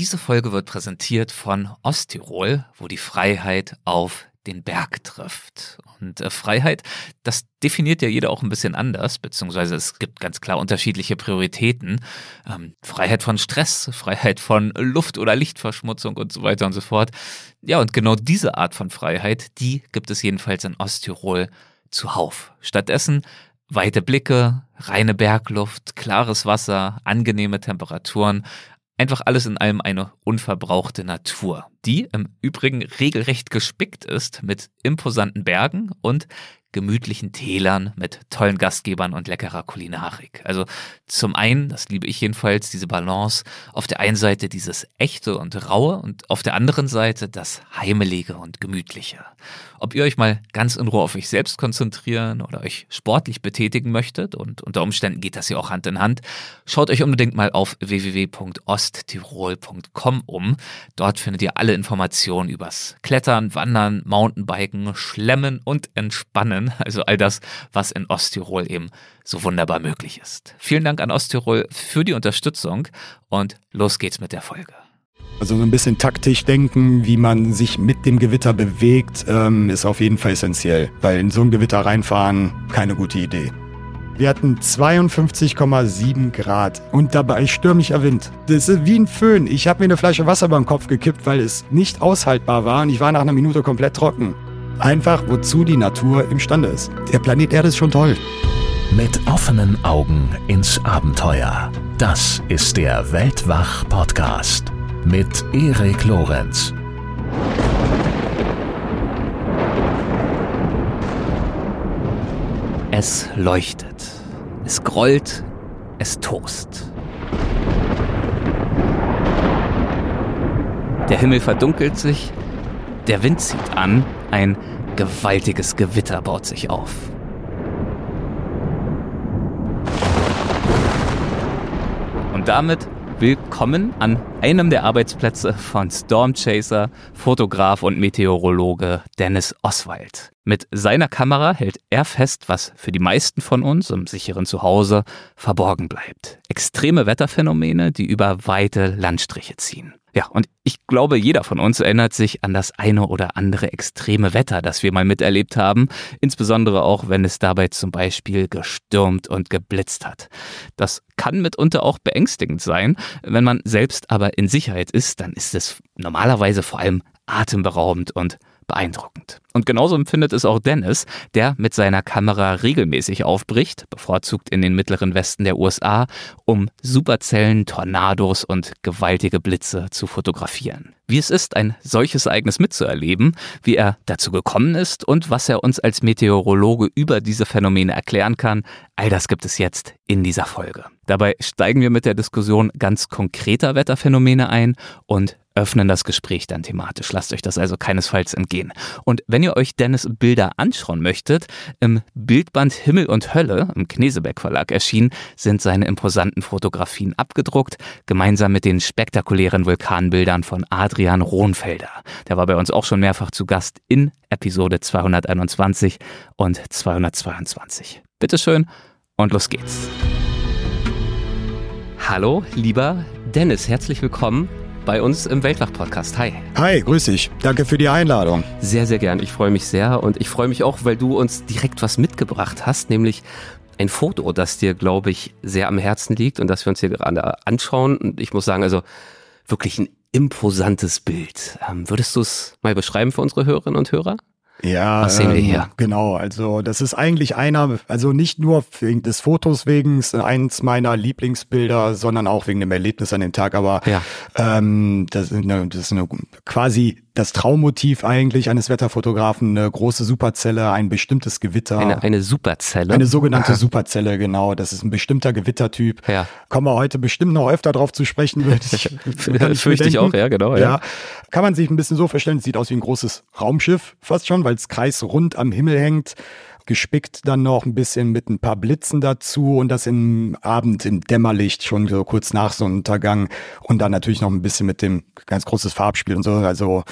Diese Folge wird präsentiert von Osttirol, wo die Freiheit auf den Berg trifft. Und äh, Freiheit, das definiert ja jeder auch ein bisschen anders, beziehungsweise es gibt ganz klar unterschiedliche Prioritäten. Ähm, Freiheit von Stress, Freiheit von Luft- oder Lichtverschmutzung und so weiter und so fort. Ja, und genau diese Art von Freiheit, die gibt es jedenfalls in Osttirol zuhauf. Stattdessen weite Blicke, reine Bergluft, klares Wasser, angenehme Temperaturen, Einfach alles in allem eine unverbrauchte Natur, die im Übrigen regelrecht gespickt ist mit imposanten Bergen und gemütlichen Tälern mit tollen Gastgebern und leckerer Kulinarik. Also zum einen, das liebe ich jedenfalls, diese Balance, auf der einen Seite dieses echte und raue und auf der anderen Seite das heimelige und gemütliche. Ob ihr euch mal ganz in Ruhe auf euch selbst konzentrieren oder euch sportlich betätigen möchtet und unter Umständen geht das ja auch Hand in Hand, schaut euch unbedingt mal auf www.osttirol.com um. Dort findet ihr alle Informationen übers Klettern, Wandern, Mountainbiken, Schlemmen und Entspannen lernen. Also all das, was in Osttirol eben so wunderbar möglich ist. Vielen Dank an Osttirol für die Unterstützung und los geht's mit der Folge. Also so ein bisschen taktisch denken, wie man sich mit dem Gewitter bewegt, ähm, ist auf jeden Fall essentiell, weil in so ein Gewitter reinfahren, keine gute Idee. Wir hatten 52,7 Grad und dabei stürmischer Wind. Das ist wie ein Föhn. Ich habe mir eine Flasche Wasser beim Kopf gekippt, weil es nicht aushaltbar war und ich war nach einer Minute komplett trocken. Einfach, wozu die Natur imstande ist. Der Planet Erde ist schon toll. Mit offenen Augen ins Abenteuer. Das ist der Weltwach-Podcast mit Erik Lorenz. Es leuchtet, es grollt, es tost. Der Himmel verdunkelt sich, der Wind zieht an, ein gewaltiges Gewitter baut sich auf. Und damit willkommen an einem der Arbeitsplätze von Stormchaser, Fotograf und Meteorologe Dennis Oswald. Mit seiner Kamera hält er fest, was für die meisten von uns im sicheren Zuhause verborgen bleibt. Extreme Wetterphänomene, die über weite Landstriche ziehen. Ja, und ich glaube, jeder von uns erinnert sich an das eine oder andere extreme Wetter, das wir mal miterlebt haben, insbesondere auch, wenn es dabei zum Beispiel gestürmt und geblitzt hat. Das kann mitunter auch beängstigend sein. Wenn man selbst aber in Sicherheit ist, dann ist es normalerweise vor allem atemberaubend und beeindruckend. Und genauso empfindet es auch Dennis, der mit seiner Kamera regelmäßig aufbricht, bevorzugt in den mittleren Westen der USA, um Superzellen, Tornados und gewaltige Blitze zu fotografieren. Wie es ist, ein solches Ereignis mitzuerleben, wie er dazu gekommen ist und was er uns als Meteorologe über diese Phänomene erklären kann, all das gibt es jetzt in dieser Folge. Dabei steigen wir mit der Diskussion ganz konkreter Wetterphänomene ein und öffnen das Gespräch dann thematisch. Lasst euch das also keinesfalls entgehen. Und wenn ihr euch Dennis Bilder anschauen möchtet, im Bildband Himmel und Hölle im Knesebeck Verlag erschienen, sind seine imposanten Fotografien abgedruckt, gemeinsam mit den spektakulären Vulkanbildern von Adrian Rohnfelder. Der war bei uns auch schon mehrfach zu Gast in Episode 221 und 222. Bitteschön und los geht's. Hallo, lieber Dennis, herzlich willkommen bei uns im Weltwach-Podcast. Hi. Hi, grüß dich. Danke für die Einladung. Sehr, sehr gern. Ich freue mich sehr und ich freue mich auch, weil du uns direkt was mitgebracht hast, nämlich ein Foto, das dir, glaube ich, sehr am Herzen liegt und das wir uns hier gerade anschauen. Und ich muss sagen, also wirklich ein imposantes Bild. Ähm, würdest du es mal beschreiben für unsere Hörerinnen und Hörer? Ja, Was sehen wir hier? Ähm, genau. Also das ist eigentlich einer, also nicht nur wegen des Fotos wegen eins meiner Lieblingsbilder, sondern auch wegen dem Erlebnis an dem Tag. Aber Ja. ähm, das, das ist eine, quasi das Traummotiv eigentlich eines Wetterfotografen, eine große Superzelle, ein bestimmtes Gewitter. Eine, eine Superzelle. Eine sogenannte Superzelle, genau. Das ist ein bestimmter Gewittertyp. Ja. Kommen wir heute bestimmt noch öfter drauf zu sprechen. Würde ich, Fürchte ich auch, ja, genau, ja. Ja. Kann man sich ein bisschen so vorstellen, es sieht aus wie ein großes Raumschiff fast schon, weil es kreisrund am Himmel hängt. Gespickt dann noch ein bisschen mit ein paar Blitzen dazu und das im Abend im Dämmerlicht schon so kurz nach Sonnenuntergang und dann natürlich noch ein bisschen mit dem ganz großes Farbspiel und so. Also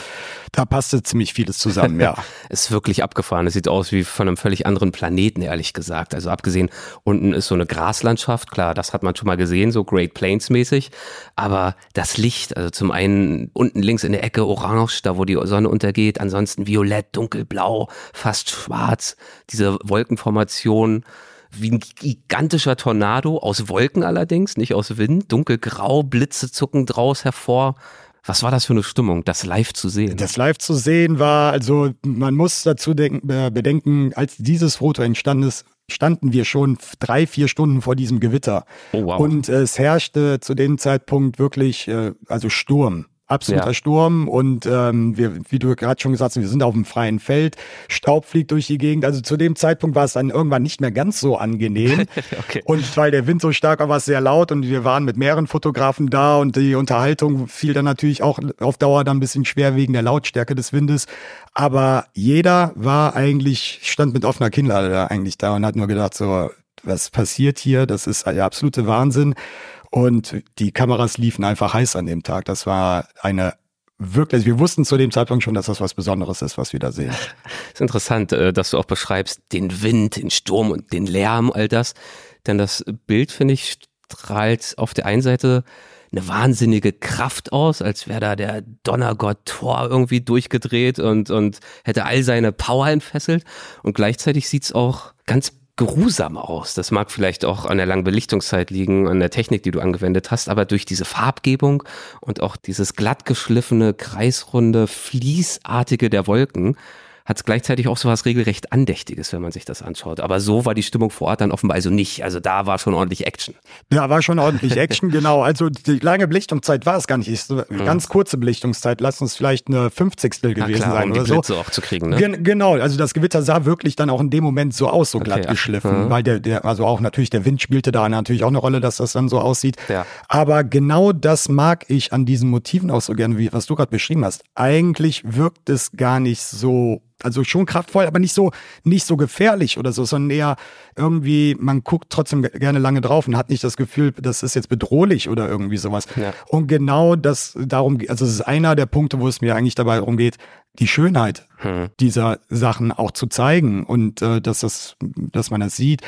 da passte ziemlich vieles zusammen, ja. ist wirklich abgefahren. Es sieht aus wie von einem völlig anderen Planeten, ehrlich gesagt. Also abgesehen, unten ist so eine Graslandschaft, klar, das hat man schon mal gesehen, so Great Plains mäßig. Aber das Licht, also zum einen unten links in der Ecke orange, da wo die Sonne untergeht, ansonsten violett, dunkelblau, fast schwarz, diese Wolkenformation wie ein gigantischer Tornado aus Wolken allerdings, nicht aus Wind, dunkelgrau, Blitze zucken draus hervor. Was war das für eine Stimmung, das live zu sehen? Das live zu sehen war, also man muss dazu denken, äh, bedenken, als dieses Foto entstanden ist, standen wir schon drei, vier Stunden vor diesem Gewitter. Oh, wow. Und äh, es herrschte zu dem Zeitpunkt wirklich, äh, also Sturm absoluter ja. Sturm und ähm, wir, wie du gerade schon gesagt hast, wir sind auf dem freien Feld, Staub fliegt durch die Gegend. Also zu dem Zeitpunkt war es dann irgendwann nicht mehr ganz so angenehm. okay. Und weil der Wind so stark war, war es sehr laut und wir waren mit mehreren Fotografen da und die Unterhaltung fiel dann natürlich auch auf Dauer dann ein bisschen schwer wegen der Lautstärke des Windes. Aber jeder war eigentlich, stand mit offener Kinnlade eigentlich da und hat nur gedacht, so, was passiert hier? Das ist der absolute Wahnsinn. Und die Kameras liefen einfach heiß an dem Tag. Das war eine wirklich, wir wussten zu dem Zeitpunkt schon, dass das was Besonderes ist, was wir da sehen. ist interessant, äh, dass du auch beschreibst, den Wind, den Sturm und den Lärm, all das. Denn das Bild, finde ich, strahlt auf der einen Seite eine wahnsinnige Kraft aus, als wäre da der Donnergott Thor irgendwie durchgedreht und, und hätte all seine Power entfesselt. Und gleichzeitig sieht's auch ganz geruhsam aus. Das mag vielleicht auch an der langen Belichtungszeit liegen, an der Technik, die du angewendet hast, aber durch diese Farbgebung und auch dieses glattgeschliffene, kreisrunde, fließartige der Wolken hat es gleichzeitig auch so was regelrecht Andächtiges, wenn man sich das anschaut. Aber so war die Stimmung vor Ort dann offenbar also nicht. Also da war schon ordentlich Action. Ja, war schon ordentlich Action, genau. Also die lange Belichtungszeit war es gar nicht. Ist eine ganz kurze Belichtungszeit. Lass uns vielleicht eine Fünfzigstel gewesen klar, sein um die oder Blitze so. auch zu kriegen, ne? Gen genau, also das Gewitter sah wirklich dann auch in dem Moment so aus, so glatt okay, geschliffen. Mhm. Weil der, der, also auch natürlich der Wind spielte da natürlich auch eine Rolle, dass das dann so aussieht. Ja. Aber genau das mag ich an diesen Motiven auch so gerne, wie was du gerade beschrieben hast. Eigentlich wirkt es gar nicht so also schon kraftvoll, aber nicht so, nicht so gefährlich oder so, sondern eher irgendwie, man guckt trotzdem gerne lange drauf und hat nicht das Gefühl, das ist jetzt bedrohlich oder irgendwie sowas. Ja. Und genau das darum, also es ist einer der Punkte, wo es mir eigentlich dabei darum geht, die Schönheit hm. dieser Sachen auch zu zeigen und äh, dass das, dass man das sieht,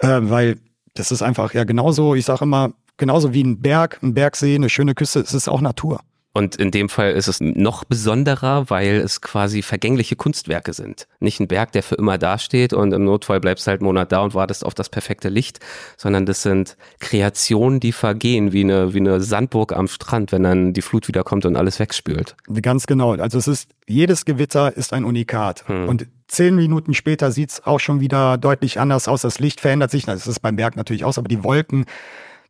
äh, weil das ist einfach ja genauso, ich sage immer, genauso wie ein Berg, ein Bergsee, eine schöne Küste, es ist auch Natur. Und in dem Fall ist es noch besonderer, weil es quasi vergängliche Kunstwerke sind. Nicht ein Berg, der für immer dasteht und im Notfall bleibst halt einen Monat da und wartest auf das perfekte Licht, sondern das sind Kreationen, die vergehen, wie eine, wie eine Sandburg am Strand, wenn dann die Flut wieder kommt und alles wegspült. Ganz genau. Also es ist, jedes Gewitter ist ein Unikat. Hm. Und zehn Minuten später sieht's auch schon wieder deutlich anders aus. Das Licht verändert sich. Das ist beim Berg natürlich aus, aber die Wolken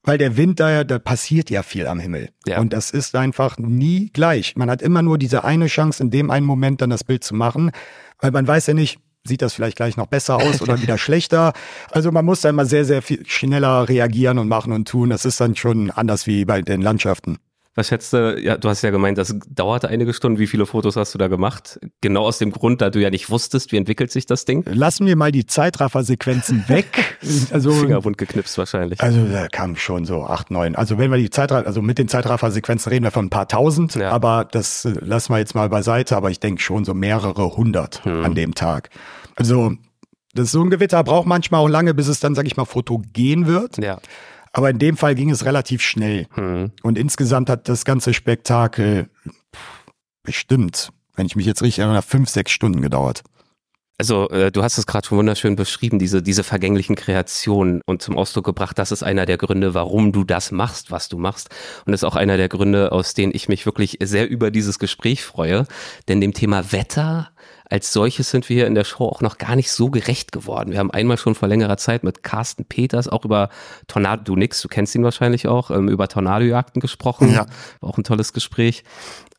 weil der Wind da, da passiert ja viel am Himmel. Ja. Und das ist einfach nie gleich. Man hat immer nur diese eine Chance, in dem einen Moment dann das Bild zu machen, weil man weiß ja nicht, sieht das vielleicht gleich noch besser aus oder wieder schlechter. Also man muss da immer sehr, sehr viel schneller reagieren und machen und tun. Das ist dann schon anders wie bei den Landschaften. Was schätzt du, ja, du hast ja gemeint, das dauerte einige Stunden. Wie viele Fotos hast du da gemacht? Genau aus dem Grund, da du ja nicht wusstest, wie entwickelt sich das Ding? Lassen wir mal die Zeitraffer-Sequenzen weg. Also, Fingerwund geknipst wahrscheinlich. Also da kam schon so acht, neun. Also wenn wir die Zeitraffer, also mit den Zeitraffer-Sequenzen reden wir von ein paar tausend, ja. aber das lassen wir jetzt mal beiseite, aber ich denke schon so mehrere hundert hm. an dem Tag. Also das so ein Gewitter braucht manchmal auch lange, bis es dann, sag ich mal, fotogen wird. Ja. Aber in dem Fall ging es relativ schnell. Hm. Und insgesamt hat das ganze Spektakel bestimmt, wenn ich mich jetzt richtig erinnere, fünf, sechs Stunden gedauert. Also äh, du hast es gerade schon wunderschön beschrieben, diese, diese vergänglichen Kreationen und zum Ausdruck gebracht, das ist einer der Gründe, warum du das machst, was du machst. Und das ist auch einer der Gründe, aus denen ich mich wirklich sehr über dieses Gespräch freue. Denn dem Thema Wetter als solches sind wir hier in der Show auch noch gar nicht so gerecht geworden. Wir haben einmal schon vor längerer Zeit mit Carsten Peters auch über Tornado, du nix, du kennst ihn wahrscheinlich auch, ähm, über Tornadojagden gesprochen. Ja. War auch ein tolles Gespräch.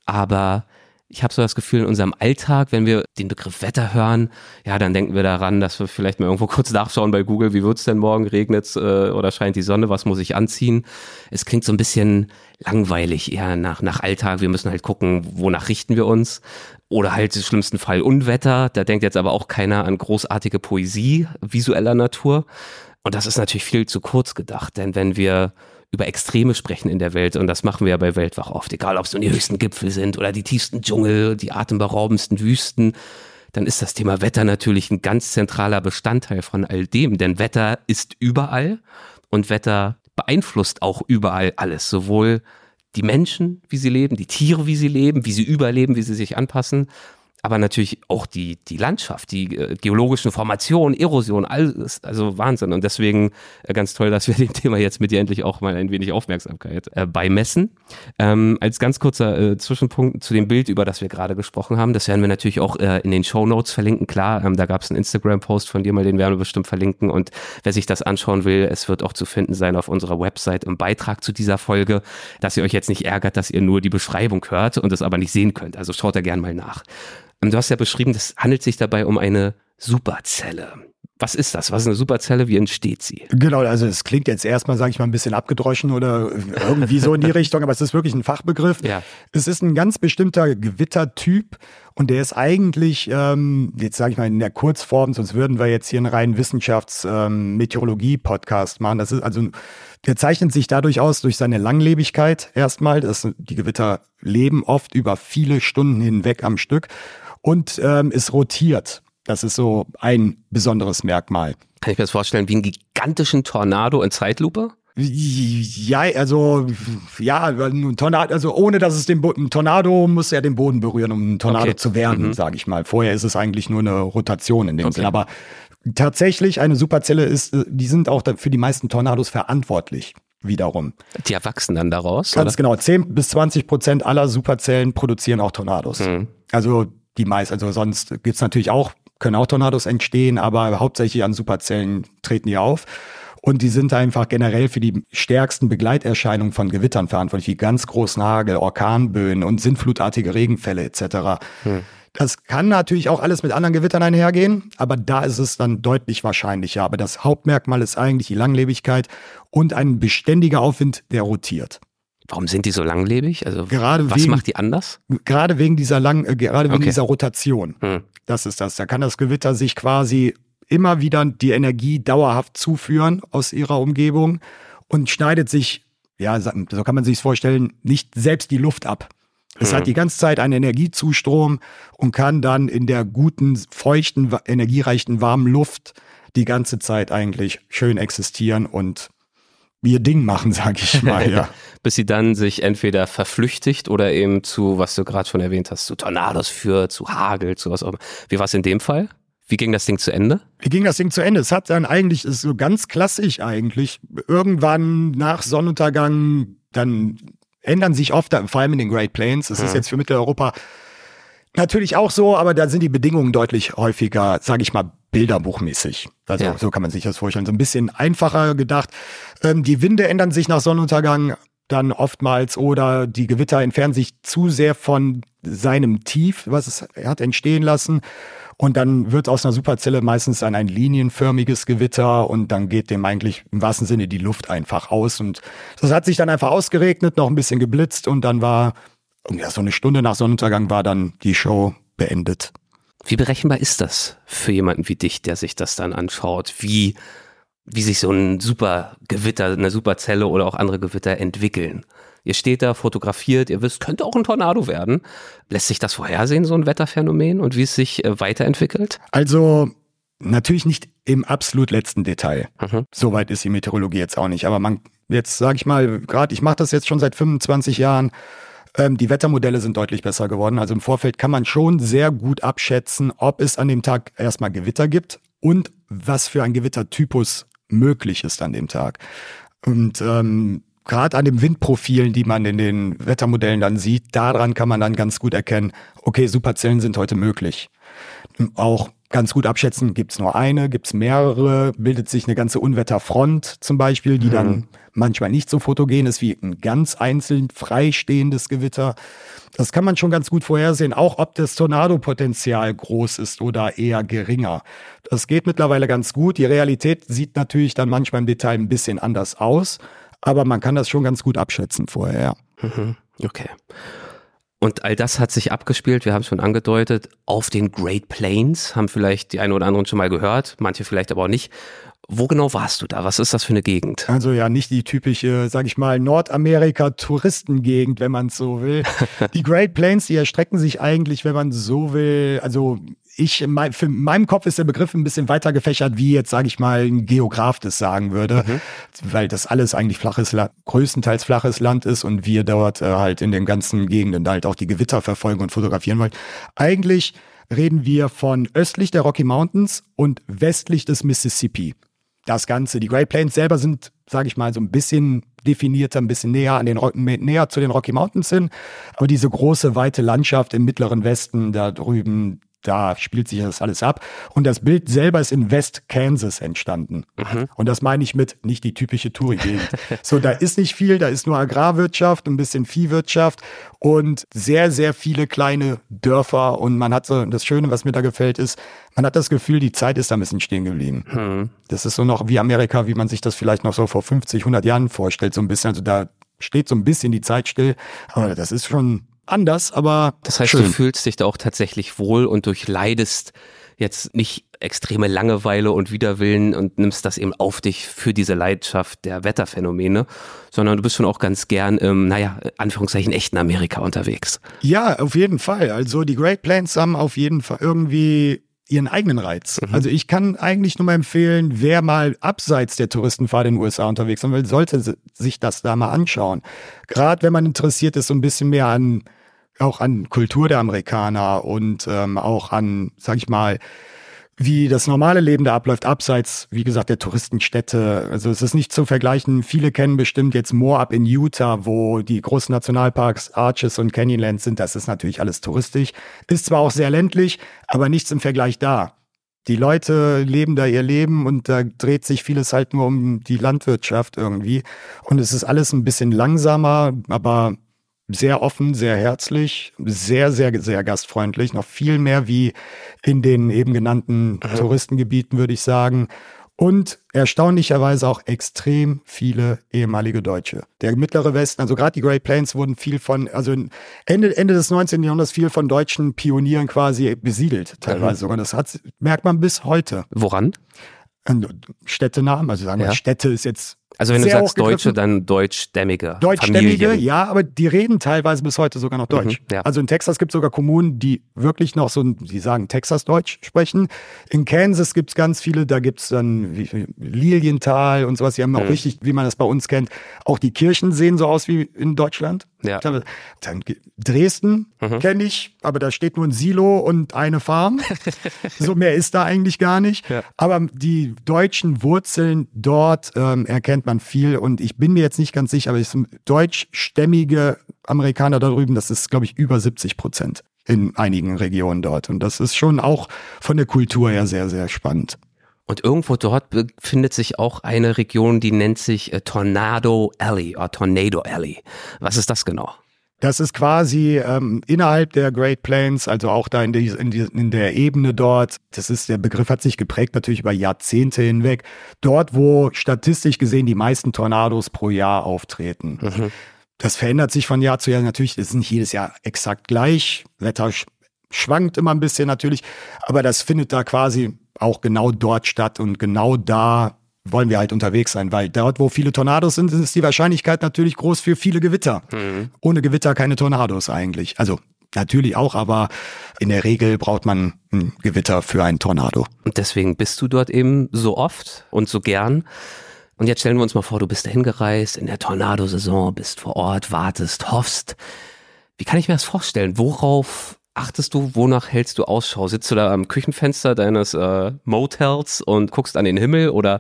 Aber ich habe so das Gefühl, in unserem Alltag, wenn wir den Begriff Wetter hören, ja, dann denken wir daran, dass wir vielleicht mal irgendwo kurz nachschauen bei Google, wie wird's denn morgen, regnet's äh, oder scheint die Sonne, was muss ich anziehen? Es klingt so ein bisschen langweilig, eher nach, nach Alltag. Wir müssen halt gucken, wonach richten wir uns. Oder halt im schlimmsten Fall Unwetter. Da denkt jetzt aber auch keiner an großartige Poesie visueller Natur. Und das ist natürlich viel zu kurz gedacht, denn wenn wir über Extreme sprechen in der Welt und das machen wir ja bei Weltwach oft, egal ob es nun die höchsten Gipfel sind oder die tiefsten Dschungel, die atemberaubendsten Wüsten, dann ist das Thema Wetter natürlich ein ganz zentraler Bestandteil von all dem, denn Wetter ist überall und Wetter beeinflusst auch überall alles, sowohl die Menschen, wie sie leben, die Tiere, wie sie leben, wie sie überleben, wie sie sich anpassen, aber natürlich auch die, die Landschaft, die äh, geologischen Formationen, Erosion, alles, also Wahnsinn. Und deswegen äh, ganz toll, dass wir dem Thema jetzt mit dir endlich auch mal ein wenig Aufmerksamkeit äh, beimessen. Ähm, als ganz kurzer äh, Zwischenpunkt zu dem Bild, über das wir gerade gesprochen haben, das werden wir natürlich auch äh, in den Show Notes verlinken. Klar, ähm, da gab es einen Instagram-Post von dir mal, den werden wir bestimmt verlinken. Und wer sich das anschauen will, es wird auch zu finden sein auf unserer Website im Beitrag zu dieser Folge, dass ihr euch jetzt nicht ärgert, dass ihr nur die Beschreibung hört und es aber nicht sehen könnt. Also schaut da gerne mal nach. Du hast ja beschrieben, es handelt sich dabei um eine Superzelle. Was ist das? Was ist eine Superzelle? Wie entsteht sie? Genau, also es klingt jetzt erstmal, sage ich mal, ein bisschen abgedroschen oder irgendwie so in die Richtung, aber es ist wirklich ein Fachbegriff. Ja. Es ist ein ganz bestimmter Gewittertyp und der ist eigentlich, ähm, jetzt sage ich mal in der Kurzform, sonst würden wir jetzt hier einen reinen Wissenschafts-Meteorologie-Podcast ähm, machen. Das ist also, der zeichnet sich dadurch aus, durch seine Langlebigkeit erstmal. Das, die Gewitter leben oft über viele Stunden hinweg am Stück und ähm, es rotiert. Das ist so ein besonderes Merkmal. Kann ich mir das vorstellen, wie einen gigantischen Tornado in Zeitlupe? Ja, also ja, ein Tornado, also ohne dass es den Bo ein Tornado muss ja den Boden berühren, um ein Tornado okay. zu werden, mhm. sage ich mal. Vorher ist es eigentlich nur eine Rotation in dem okay. Sinne. Aber tatsächlich eine Superzelle ist, äh, die sind auch für die meisten Tornados verantwortlich. Wiederum. Die erwachsen dann daraus? Ganz oder? genau. 10 bis 20 Prozent aller Superzellen produzieren auch Tornados. Mhm. Also die meist, also sonst gibt's natürlich auch, können auch Tornados entstehen, aber hauptsächlich an Superzellen treten die auf. Und die sind einfach generell für die stärksten Begleiterscheinungen von Gewittern verantwortlich, wie ganz großen Hagel, Orkanböen und sintflutartige Regenfälle etc. Hm. Das kann natürlich auch alles mit anderen Gewittern einhergehen, aber da ist es dann deutlich wahrscheinlicher. Aber das Hauptmerkmal ist eigentlich die Langlebigkeit und ein beständiger Aufwind, der rotiert. Warum sind die so langlebig? Also gerade was wegen, macht die anders? Gerade wegen dieser lang, äh, gerade wegen okay. dieser Rotation. Hm. Das ist das. Da kann das Gewitter sich quasi immer wieder die Energie dauerhaft zuführen aus ihrer Umgebung und schneidet sich, ja, so kann man sich vorstellen, nicht selbst die Luft ab. Es hm. hat die ganze Zeit einen Energiezustrom und kann dann in der guten, feuchten, energiereichen, warmen Luft die ganze Zeit eigentlich schön existieren und ihr Ding machen, sag ich mal, ja. Bis sie dann sich entweder verflüchtigt oder eben zu, was du gerade schon erwähnt hast, zu Tornados führt, zu Hagel, zu was auch immer. Wie war es in dem Fall? Wie ging das Ding zu Ende? Wie ging das Ding zu Ende? Es hat dann eigentlich, ist so ganz klassisch eigentlich, irgendwann nach Sonnenuntergang, dann ändern sich oft, vor allem in den Great Plains, das mhm. ist jetzt für Mitteleuropa natürlich auch so, aber da sind die Bedingungen deutlich häufiger, sage ich mal, bilderbuchmäßig. Also ja. so kann man sich das vorstellen. So ein bisschen einfacher gedacht. Ähm, die Winde ändern sich nach Sonnenuntergang dann oftmals oder die Gewitter entfernen sich zu sehr von seinem Tief, was es hat entstehen lassen. Und dann wird aus einer Superzelle meistens dann ein linienförmiges Gewitter und dann geht dem eigentlich im wahrsten Sinne die Luft einfach aus. Und das hat sich dann einfach ausgeregnet, noch ein bisschen geblitzt und dann war, ja, so eine Stunde nach Sonnenuntergang war dann die Show beendet. Wie berechenbar ist das für jemanden wie dich, der sich das dann anschaut? Wie, wie sich so ein super Gewitter, eine Superzelle oder auch andere Gewitter entwickeln? Ihr steht da, fotografiert, ihr wisst, könnte auch ein Tornado werden. Lässt sich das vorhersehen, so ein Wetterphänomen und wie es sich äh, weiterentwickelt? Also, natürlich nicht im absolut letzten Detail. Mhm. Soweit ist die Meteorologie jetzt auch nicht. Aber man, jetzt sage ich mal, gerade, ich mache das jetzt schon seit 25 Jahren ähm, die Wettermodelle sind deutlich besser geworden. Also im Vorfeld kann man schon sehr gut abschätzen, ob es an dem Tag erstmal Gewitter gibt und was für ein Gewittertypus möglich ist an dem Tag. Und ähm, gerade an den Windprofilen, die man in den Wettermodellen dann sieht, daran kann man dann ganz gut erkennen, okay, Superzellen sind heute möglich. Auch ganz gut abschätzen, gibt es nur eine, gibt es mehrere, bildet sich eine ganze Unwetterfront zum Beispiel, die mhm. dann manchmal nicht so fotogen ist wie ein ganz einzeln freistehendes Gewitter. Das kann man schon ganz gut vorhersehen, auch ob das Tornado-Potenzial groß ist oder eher geringer. Das geht mittlerweile ganz gut. Die Realität sieht natürlich dann manchmal im Detail ein bisschen anders aus, aber man kann das schon ganz gut abschätzen vorher. Mhm. Okay. Und all das hat sich abgespielt, wir haben es schon angedeutet, auf den Great Plains, haben vielleicht die einen oder anderen schon mal gehört, manche vielleicht aber auch nicht. Wo genau warst du da? Was ist das für eine Gegend? Also ja, nicht die typische, sag ich mal, Nordamerika-Touristengegend, wenn man es so will. die Great Plains, die erstrecken sich eigentlich, wenn man so will, also ich, in mein, für meinem Kopf ist der Begriff ein bisschen weiter gefächert, wie jetzt, sage ich mal, ein Geograf das sagen würde, mhm. weil das alles eigentlich flaches Land, größtenteils flaches Land ist und wir dort äh, halt in den ganzen Gegenden halt auch die Gewitter verfolgen und fotografieren wollen. Eigentlich reden wir von östlich der Rocky Mountains und westlich des Mississippi das Ganze. Die Great Plains selber sind, sage ich mal, so ein bisschen definierter, ein bisschen näher an den näher zu den Rocky Mountains hin. Aber diese große weite Landschaft im mittleren Westen da drüben, da spielt sich das alles ab. Und das Bild selber ist in West Kansas entstanden. Mhm. Und das meine ich mit nicht die typische Touri-Gegend. so, da ist nicht viel, da ist nur Agrarwirtschaft, ein bisschen Viehwirtschaft und sehr, sehr viele kleine Dörfer. Und man hat so, das Schöne, was mir da gefällt, ist, man hat das Gefühl, die Zeit ist da ein bisschen stehen geblieben. Mhm. Das ist so noch wie Amerika, wie man sich das vielleicht noch so vor 50, 100 Jahren vorstellt, so ein bisschen. Also da steht so ein bisschen die Zeit still. Aber das ist schon anders, aber. Das heißt, schön. du fühlst dich da auch tatsächlich wohl und durchleidest jetzt nicht extreme Langeweile und Widerwillen und nimmst das eben auf dich für diese Leidenschaft der Wetterphänomene, sondern du bist schon auch ganz gern im, naja, Anführungszeichen echten Amerika unterwegs. Ja, auf jeden Fall. Also die Great Plains haben auf jeden Fall irgendwie ihren eigenen Reiz. Mhm. Also ich kann eigentlich nur mal empfehlen, wer mal abseits der Touristenpfade in den USA unterwegs sein will, sollte sich das da mal anschauen. Gerade wenn man interessiert ist, so ein bisschen mehr an auch an Kultur der Amerikaner und ähm, auch an, sag ich mal, wie das normale Leben da abläuft, abseits, wie gesagt, der Touristenstädte. Also es ist nicht zu vergleichen. Viele kennen bestimmt jetzt Moab in Utah, wo die großen Nationalparks Arches und Canyonlands sind. Das ist natürlich alles touristisch. Ist zwar auch sehr ländlich, aber nichts im Vergleich da. Die Leute leben da ihr Leben und da dreht sich vieles halt nur um die Landwirtschaft irgendwie. Und es ist alles ein bisschen langsamer, aber sehr offen, sehr herzlich, sehr, sehr, sehr gastfreundlich, noch viel mehr wie in den eben genannten mhm. Touristengebieten, würde ich sagen. Und erstaunlicherweise auch extrem viele ehemalige Deutsche. Der mittlere Westen, also gerade die Great Plains wurden viel von, also Ende, Ende des 19. Jahrhunderts viel von deutschen Pionieren quasi besiedelt, teilweise mhm. sogar. Das hat, merkt man bis heute. Woran? Städtenamen, also sagen wir, ja. Städte ist jetzt also wenn du sagst Deutsche, dann deutschstämmige. Deutschstämmige, Familien. ja, aber die reden teilweise bis heute sogar noch Deutsch. Mhm, ja. Also in Texas gibt es sogar Kommunen, die wirklich noch so, sie sagen Texas-Deutsch sprechen. In Kansas gibt es ganz viele, da gibt es dann Lilienthal und sowas. Die haben mhm. auch richtig, wie man das bei uns kennt, auch die Kirchen sehen so aus wie in Deutschland. Ja. Dann Dresden mhm. kenne ich, aber da steht nur ein Silo und eine Farm. so mehr ist da eigentlich gar nicht. Ja. Aber die deutschen Wurzeln dort ähm, erkennt kennt man viel und ich bin mir jetzt nicht ganz sicher, aber sind deutschstämmige Amerikaner da drüben, das ist, glaube ich, über 70 Prozent in einigen Regionen dort. Und das ist schon auch von der Kultur her sehr, sehr spannend. Und irgendwo dort befindet sich auch eine Region, die nennt sich äh, Tornado Alley oder Tornado Alley. Was ist das genau? Das ist quasi ähm, innerhalb der Great Plains, also auch da in, die, in, die, in der Ebene dort. Das ist der Begriff hat sich geprägt natürlich über Jahrzehnte hinweg. Dort, wo statistisch gesehen die meisten Tornados pro Jahr auftreten. Mhm. Das verändert sich von Jahr zu Jahr natürlich. Das ist nicht jedes Jahr exakt gleich. Wetter schwankt immer ein bisschen natürlich, aber das findet da quasi auch genau dort statt und genau da wollen wir halt unterwegs sein, weil dort, wo viele Tornados sind, ist die Wahrscheinlichkeit natürlich groß für viele Gewitter. Mhm. Ohne Gewitter keine Tornados eigentlich. Also natürlich auch, aber in der Regel braucht man ein Gewitter für einen Tornado. Und deswegen bist du dort eben so oft und so gern. Und jetzt stellen wir uns mal vor, du bist dahin gereist in der Tornadosaison, bist vor Ort, wartest, hoffst. Wie kann ich mir das vorstellen? Worauf achtest du, wonach hältst du Ausschau? Sitzt du da am Küchenfenster deines äh, Motels und guckst an den Himmel oder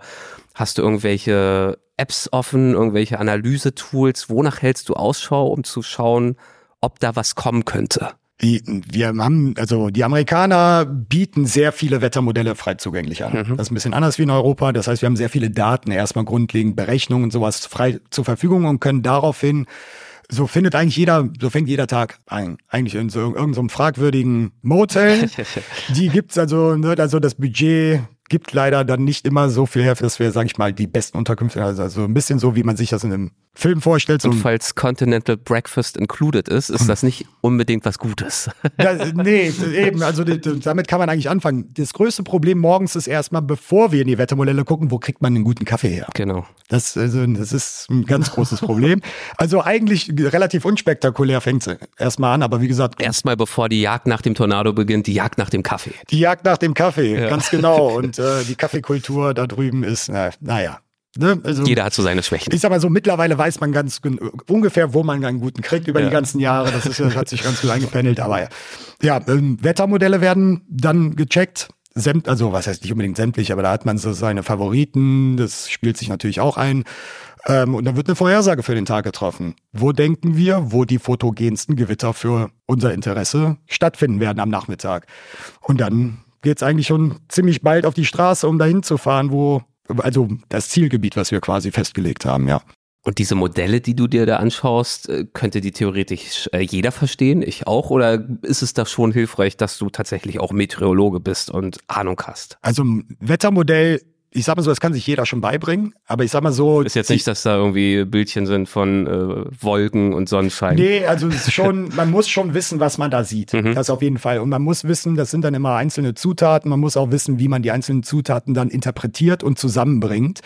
hast du irgendwelche Apps offen, irgendwelche Analyse-Tools? Wonach hältst du Ausschau, um zu schauen, ob da was kommen könnte? Wir haben, also die Amerikaner bieten sehr viele Wettermodelle frei zugänglich an. Mhm. Das ist ein bisschen anders wie in Europa. Das heißt, wir haben sehr viele Daten, erstmal grundlegend Berechnungen und sowas frei zur Verfügung und können daraufhin so findet eigentlich jeder, so fängt jeder Tag ein. Eigentlich in so irgendeinem so fragwürdigen Motel. Die gibt's also, ne, also das Budget gibt leider dann nicht immer so viel her, dass wir, sage ich mal, die besten Unterkünfte, also, also ein bisschen so, wie man sich das in einem Film vorstellt. So und falls Continental Breakfast included ist, ist das nicht unbedingt was Gutes. Ja, nee, eben, also damit kann man eigentlich anfangen. Das größte Problem morgens ist erstmal, bevor wir in die Wettermodelle gucken, wo kriegt man einen guten Kaffee her? Genau. Das, also, das ist ein ganz großes Problem. Also eigentlich relativ unspektakulär fängt es erstmal an, aber wie gesagt. Erstmal bevor die Jagd nach dem Tornado beginnt, die Jagd nach dem Kaffee. Die Jagd nach dem Kaffee, ja. ganz genau. Und äh, die Kaffeekultur da drüben ist, na, naja, Ne? Also, Jeder hat so seine Schwächen. Ich sag mal so, mittlerweile weiß man ganz ungefähr, wo man einen guten kriegt über ja. die ganzen Jahre. Das, ist, das hat sich ganz gut eingependelt. Aber ja, ja ähm, Wettermodelle werden dann gecheckt. Sämt, also was heißt nicht unbedingt sämtlich, aber da hat man so seine Favoriten. Das spielt sich natürlich auch ein. Ähm, und dann wird eine Vorhersage für den Tag getroffen. Wo denken wir, wo die fotogensten Gewitter für unser Interesse stattfinden werden am Nachmittag? Und dann geht's eigentlich schon ziemlich bald auf die Straße, um dahin zu fahren, wo also das Zielgebiet, was wir quasi festgelegt haben, ja. Und diese Modelle, die du dir da anschaust, äh, könnte die theoretisch äh, jeder verstehen, ich auch? Oder ist es da schon hilfreich, dass du tatsächlich auch Meteorologe bist und Ahnung hast? Also ein Wettermodell ich sag mal so, das kann sich jeder schon beibringen, aber ich sag mal so. Ist jetzt nicht, dass da irgendwie Bildchen sind von äh, Wolken und Sonnenschein. Nee, also es ist schon, man muss schon wissen, was man da sieht. Mhm. Das auf jeden Fall. Und man muss wissen, das sind dann immer einzelne Zutaten. Man muss auch wissen, wie man die einzelnen Zutaten dann interpretiert und zusammenbringt.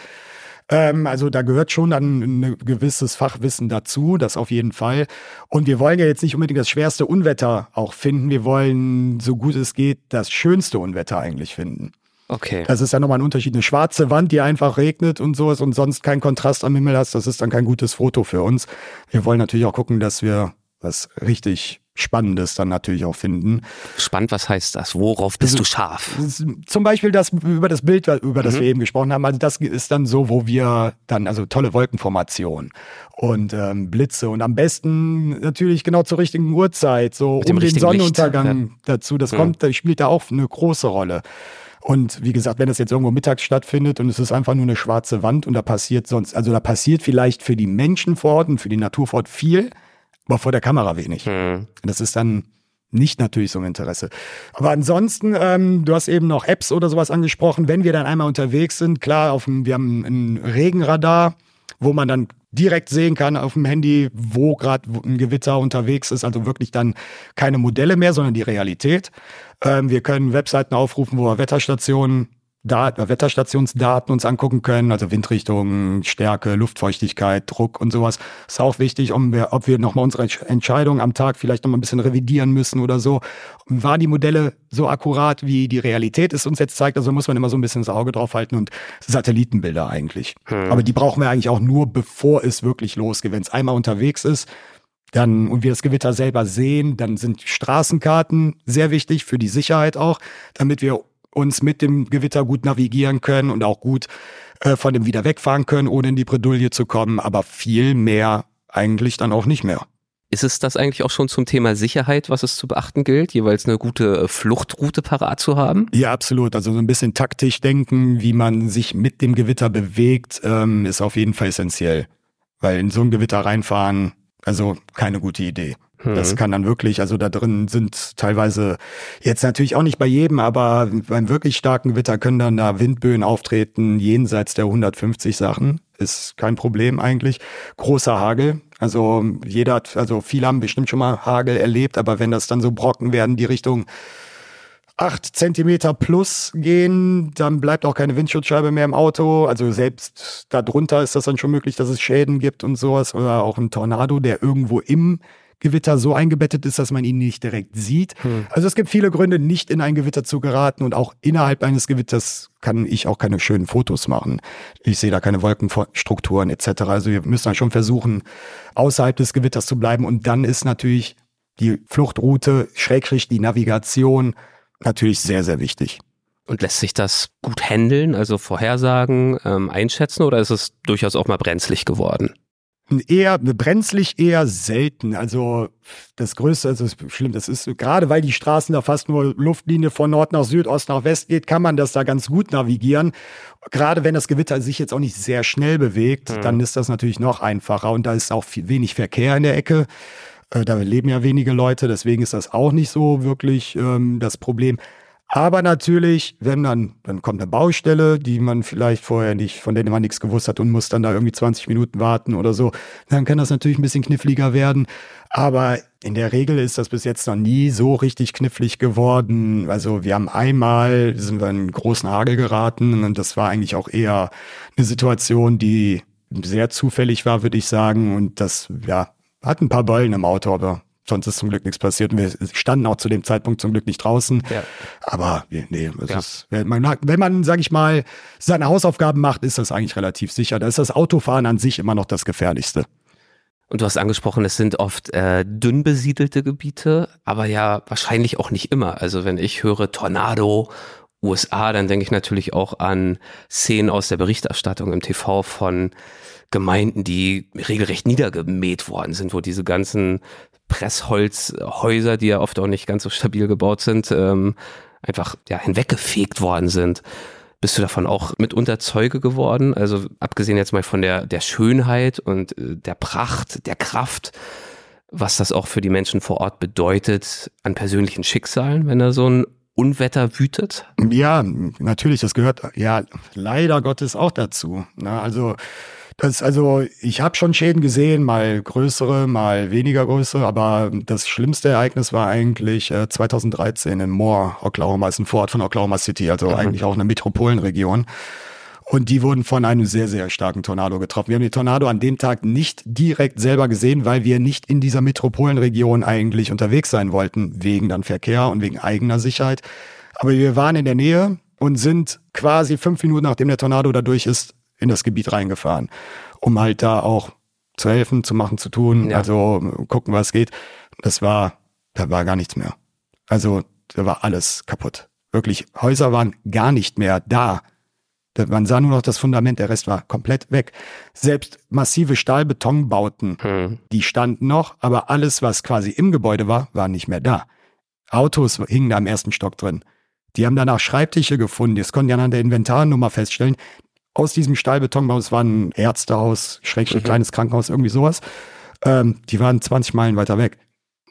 Ähm, also da gehört schon dann ein gewisses Fachwissen dazu, das auf jeden Fall. Und wir wollen ja jetzt nicht unbedingt das schwerste Unwetter auch finden. Wir wollen, so gut es geht, das schönste Unwetter eigentlich finden. Okay. Das ist ja nochmal ein Unterschied. Eine schwarze Wand, die einfach regnet und sowas und sonst keinen Kontrast am Himmel hast, das ist dann kein gutes Foto für uns. Wir wollen natürlich auch gucken, dass wir was richtig Spannendes dann natürlich auch finden. Spannend, was heißt das? Worauf bist du scharf? Zum Beispiel das über das Bild, über das mhm. wir eben gesprochen haben. Also das ist dann so, wo wir dann, also tolle Wolkenformation und ähm, Blitze und am besten natürlich genau zur richtigen Uhrzeit, so um den Sonnenuntergang Licht. dazu. Das ja. kommt, das spielt da auch eine große Rolle. Und wie gesagt, wenn das jetzt irgendwo mittags stattfindet und es ist einfach nur eine schwarze Wand und da passiert sonst, also da passiert vielleicht für die Menschen vor Ort und für die Natur vor Ort viel, aber vor der Kamera wenig. Mhm. Das ist dann nicht natürlich so ein Interesse. Aber ansonsten, ähm, du hast eben noch Apps oder sowas angesprochen. Wenn wir dann einmal unterwegs sind, klar, auf dem, wir haben ein Regenradar, wo man dann direkt sehen kann auf dem Handy, wo gerade ein Gewitter unterwegs ist. Also wirklich dann keine Modelle mehr, sondern die Realität. Ähm, wir können Webseiten aufrufen, wo wir Wetterstationen Dat Wetterstationsdaten uns angucken können, also Windrichtung, Stärke, Luftfeuchtigkeit, Druck und sowas. Ist auch wichtig, um wir, ob wir nochmal unsere Entscheidung am Tag vielleicht nochmal ein bisschen revidieren müssen oder so. War die Modelle so akkurat, wie die Realität es uns jetzt zeigt? Also muss man immer so ein bisschen das Auge drauf halten und Satellitenbilder eigentlich. Hm. Aber die brauchen wir eigentlich auch nur, bevor es wirklich losgeht. Wenn es einmal unterwegs ist, dann und wir das Gewitter selber sehen, dann sind Straßenkarten sehr wichtig für die Sicherheit auch, damit wir uns mit dem Gewitter gut navigieren können und auch gut äh, von dem wieder wegfahren können, ohne in die Bredouille zu kommen, aber viel mehr eigentlich dann auch nicht mehr. Ist es das eigentlich auch schon zum Thema Sicherheit, was es zu beachten gilt, jeweils eine gute äh, Fluchtroute parat zu haben? Ja, absolut. Also so ein bisschen taktisch denken, wie man sich mit dem Gewitter bewegt, ähm, ist auf jeden Fall essentiell. Weil in so ein Gewitter reinfahren, also keine gute Idee. Das mhm. kann dann wirklich, also da drin sind teilweise jetzt natürlich auch nicht bei jedem, aber beim wirklich starken Gewitter können dann da Windböen auftreten, jenseits der 150 Sachen. Ist kein Problem eigentlich. Großer Hagel. Also jeder hat, also viele haben bestimmt schon mal Hagel erlebt, aber wenn das dann so Brocken werden, die Richtung acht Zentimeter plus gehen, dann bleibt auch keine Windschutzscheibe mehr im Auto. Also selbst darunter ist das dann schon möglich, dass es Schäden gibt und sowas. Oder auch ein Tornado, der irgendwo im Gewitter so eingebettet ist, dass man ihn nicht direkt sieht. Hm. Also es gibt viele Gründe, nicht in ein Gewitter zu geraten und auch innerhalb eines Gewitters kann ich auch keine schönen Fotos machen. Ich sehe da keine Wolkenstrukturen etc. Also wir müssen dann schon versuchen, außerhalb des Gewitters zu bleiben und dann ist natürlich die Fluchtroute, Schrägstrich die Navigation natürlich sehr, sehr wichtig. Und lässt sich das gut handeln, also vorhersagen, ähm, einschätzen oder ist es durchaus auch mal brenzlig geworden? Eher brenzlig eher selten. Also das Größte, also das ist schlimm, das ist gerade weil die Straßen da fast nur Luftlinie von Nord nach Süd, Ost nach West geht, kann man das da ganz gut navigieren. Gerade wenn das Gewitter sich jetzt auch nicht sehr schnell bewegt, mhm. dann ist das natürlich noch einfacher und da ist auch viel, wenig Verkehr in der Ecke. Äh, da leben ja wenige Leute, deswegen ist das auch nicht so wirklich ähm, das Problem. Aber natürlich, wenn dann, dann kommt eine Baustelle, die man vielleicht vorher nicht, von der man nichts gewusst hat und muss dann da irgendwie 20 Minuten warten oder so, dann kann das natürlich ein bisschen kniffliger werden. Aber in der Regel ist das bis jetzt noch nie so richtig knifflig geworden. Also wir haben einmal, sind wir in großen Hagel geraten und das war eigentlich auch eher eine Situation, die sehr zufällig war, würde ich sagen. Und das, ja, hat ein paar Beulen im Auto, aber sonst ist zum Glück nichts passiert. Und wir standen auch zu dem Zeitpunkt zum Glück nicht draußen. Ja. Aber nee, ja. ist, wenn man, wenn man, sag ich mal, seine Hausaufgaben macht, ist das eigentlich relativ sicher. Da ist das Autofahren an sich immer noch das Gefährlichste. Und du hast angesprochen, es sind oft äh, dünn besiedelte Gebiete, aber ja wahrscheinlich auch nicht immer. Also wenn ich höre Tornado, USA, dann denke ich natürlich auch an Szenen aus der Berichterstattung im TV von Gemeinden, die regelrecht niedergemäht worden sind, wo diese ganzen Pressholzhäuser, die ja oft auch nicht ganz so stabil gebaut sind, ähm, einfach ja, hinweggefegt worden sind. Bist du davon auch mitunter Zeuge geworden? Also abgesehen jetzt mal von der, der Schönheit und äh, der Pracht, der Kraft, was das auch für die Menschen vor Ort bedeutet an persönlichen Schicksalen, wenn da so ein Unwetter wütet? Ja, natürlich, das gehört ja leider Gottes auch dazu. Na, also das, also ich habe schon Schäden gesehen, mal größere, mal weniger größere, aber das schlimmste Ereignis war eigentlich äh, 2013 in Moore, Oklahoma, ist ein Vorort von Oklahoma City, also mhm. eigentlich auch eine Metropolenregion. Und die wurden von einem sehr, sehr starken Tornado getroffen. Wir haben den Tornado an dem Tag nicht direkt selber gesehen, weil wir nicht in dieser Metropolenregion eigentlich unterwegs sein wollten, wegen dann Verkehr und wegen eigener Sicherheit. Aber wir waren in der Nähe und sind quasi fünf Minuten nachdem der Tornado da durch ist, in das Gebiet reingefahren, um halt da auch zu helfen, zu machen, zu tun, ja. also gucken, was geht. Das war, da war gar nichts mehr. Also da war alles kaputt. Wirklich, Häuser waren gar nicht mehr da. Man sah nur noch das Fundament, der Rest war komplett weg. Selbst massive Stahlbetonbauten, hm. die standen noch, aber alles, was quasi im Gebäude war, war nicht mehr da. Autos hingen da im ersten Stock drin. Die haben danach Schreibtische gefunden, das konnten ja an der Inventarnummer feststellen aus diesem Stahlbetonbau, es war ein Ärztehaus, schrägstrich mhm. kleines Krankenhaus, irgendwie sowas. Ähm, die waren 20 Meilen weiter weg.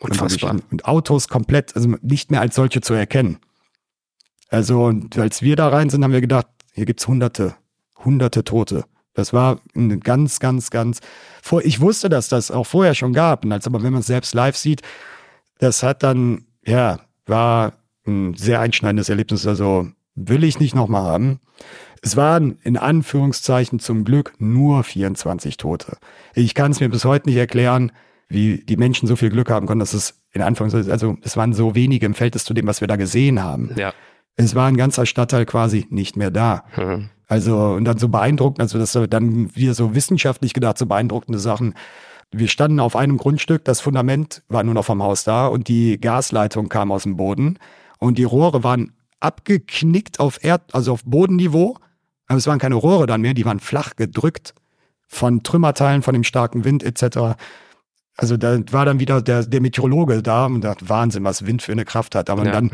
Unfassbar. Und, und Autos komplett, also nicht mehr als solche zu erkennen. Also, und als wir da rein sind, haben wir gedacht, hier gibt's hunderte, hunderte Tote. Das war ein ganz, ganz, ganz, vor, ich wusste, dass das auch vorher schon gab, und als aber wenn man es selbst live sieht, das hat dann, ja, war ein sehr einschneidendes Erlebnis, also will ich nicht nochmal haben. Es waren in Anführungszeichen zum Glück nur 24 Tote. Ich kann es mir bis heute nicht erklären, wie die Menschen so viel Glück haben konnten, dass es in Anführungszeichen, also es waren so wenige im Verhältnis zu dem, was wir da gesehen haben. Ja. Es war ein ganzer Stadtteil quasi nicht mehr da. Mhm. Also, und dann so beeindruckend, also das dann wieder so wissenschaftlich gedacht, so beeindruckende Sachen. Wir standen auf einem Grundstück, das Fundament war nur noch vom Haus da und die Gasleitung kam aus dem Boden und die Rohre waren abgeknickt auf Erd, also auf Bodenniveau aber es waren keine Rohre dann mehr, die waren flach gedrückt von Trümmerteilen, von dem starken Wind etc. Also da war dann wieder der, der Meteorologe da und dachte, Wahnsinn, was Wind für eine Kraft hat. Aber ja. dann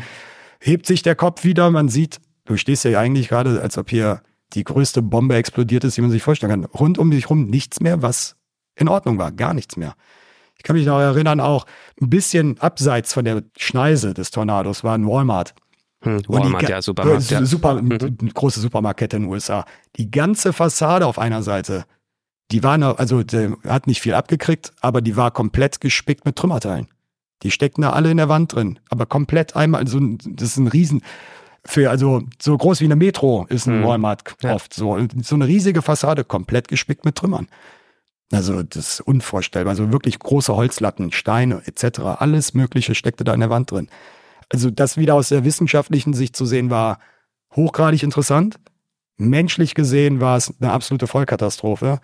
hebt sich der Kopf wieder, man sieht, du stehst ja eigentlich gerade, als ob hier die größte Bombe explodiert ist, die man sich vorstellen kann. Rund um dich rum nichts mehr, was in Ordnung war, gar nichts mehr. Ich kann mich noch erinnern, auch ein bisschen abseits von der Schneise des Tornados war ein Walmart. Hm, Walmart, die, ja, Supermarkt. Ja. Super, mhm. große Supermarktkette in den USA. Die ganze Fassade auf einer Seite, die war noch, also hat nicht viel abgekriegt, aber die war komplett gespickt mit Trümmerteilen. Die steckten da alle in der Wand drin, aber komplett einmal, also das ist ein Riesen, für, also so groß wie eine Metro ist ein mhm. Walmart ja. oft so. So eine riesige Fassade, komplett gespickt mit Trümmern. Also das ist unvorstellbar. Also wirklich große Holzlatten, Steine etc. Alles Mögliche steckte da in der Wand drin. Also das wieder aus der wissenschaftlichen Sicht zu sehen, war hochgradig interessant. Menschlich gesehen war es eine absolute Vollkatastrophe.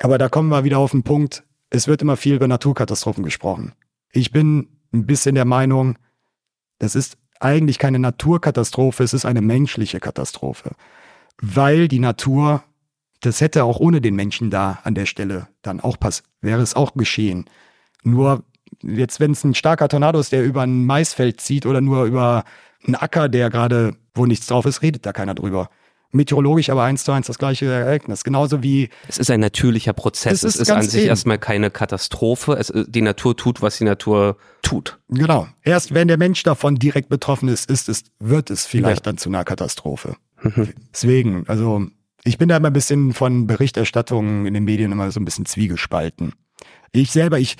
Aber da kommen wir wieder auf den Punkt, es wird immer viel über Naturkatastrophen gesprochen. Ich bin ein bisschen der Meinung, das ist eigentlich keine Naturkatastrophe, es ist eine menschliche Katastrophe. Weil die Natur Das hätte auch ohne den Menschen da an der Stelle dann auch pass wäre es auch geschehen. Nur jetzt, wenn es ein starker Tornado ist, der über ein Maisfeld zieht oder nur über einen Acker, der gerade, wo nichts drauf ist, redet da keiner drüber. Meteorologisch aber eins zu eins das gleiche Ereignis. Genauso wie. Es ist ein natürlicher Prozess. Es ist es ist an sich eben. erstmal keine Katastrophe. Es, die Natur tut, was die Natur tut. Genau. Erst wenn der Mensch davon direkt betroffen ist, ist es, wird es vielleicht Ja. dann zu einer Katastrophe. Mhm. Deswegen, also ich bin da immer ein bisschen von Berichterstattungen in den Medien immer so ein bisschen zwiegespalten. Ich selber, ich,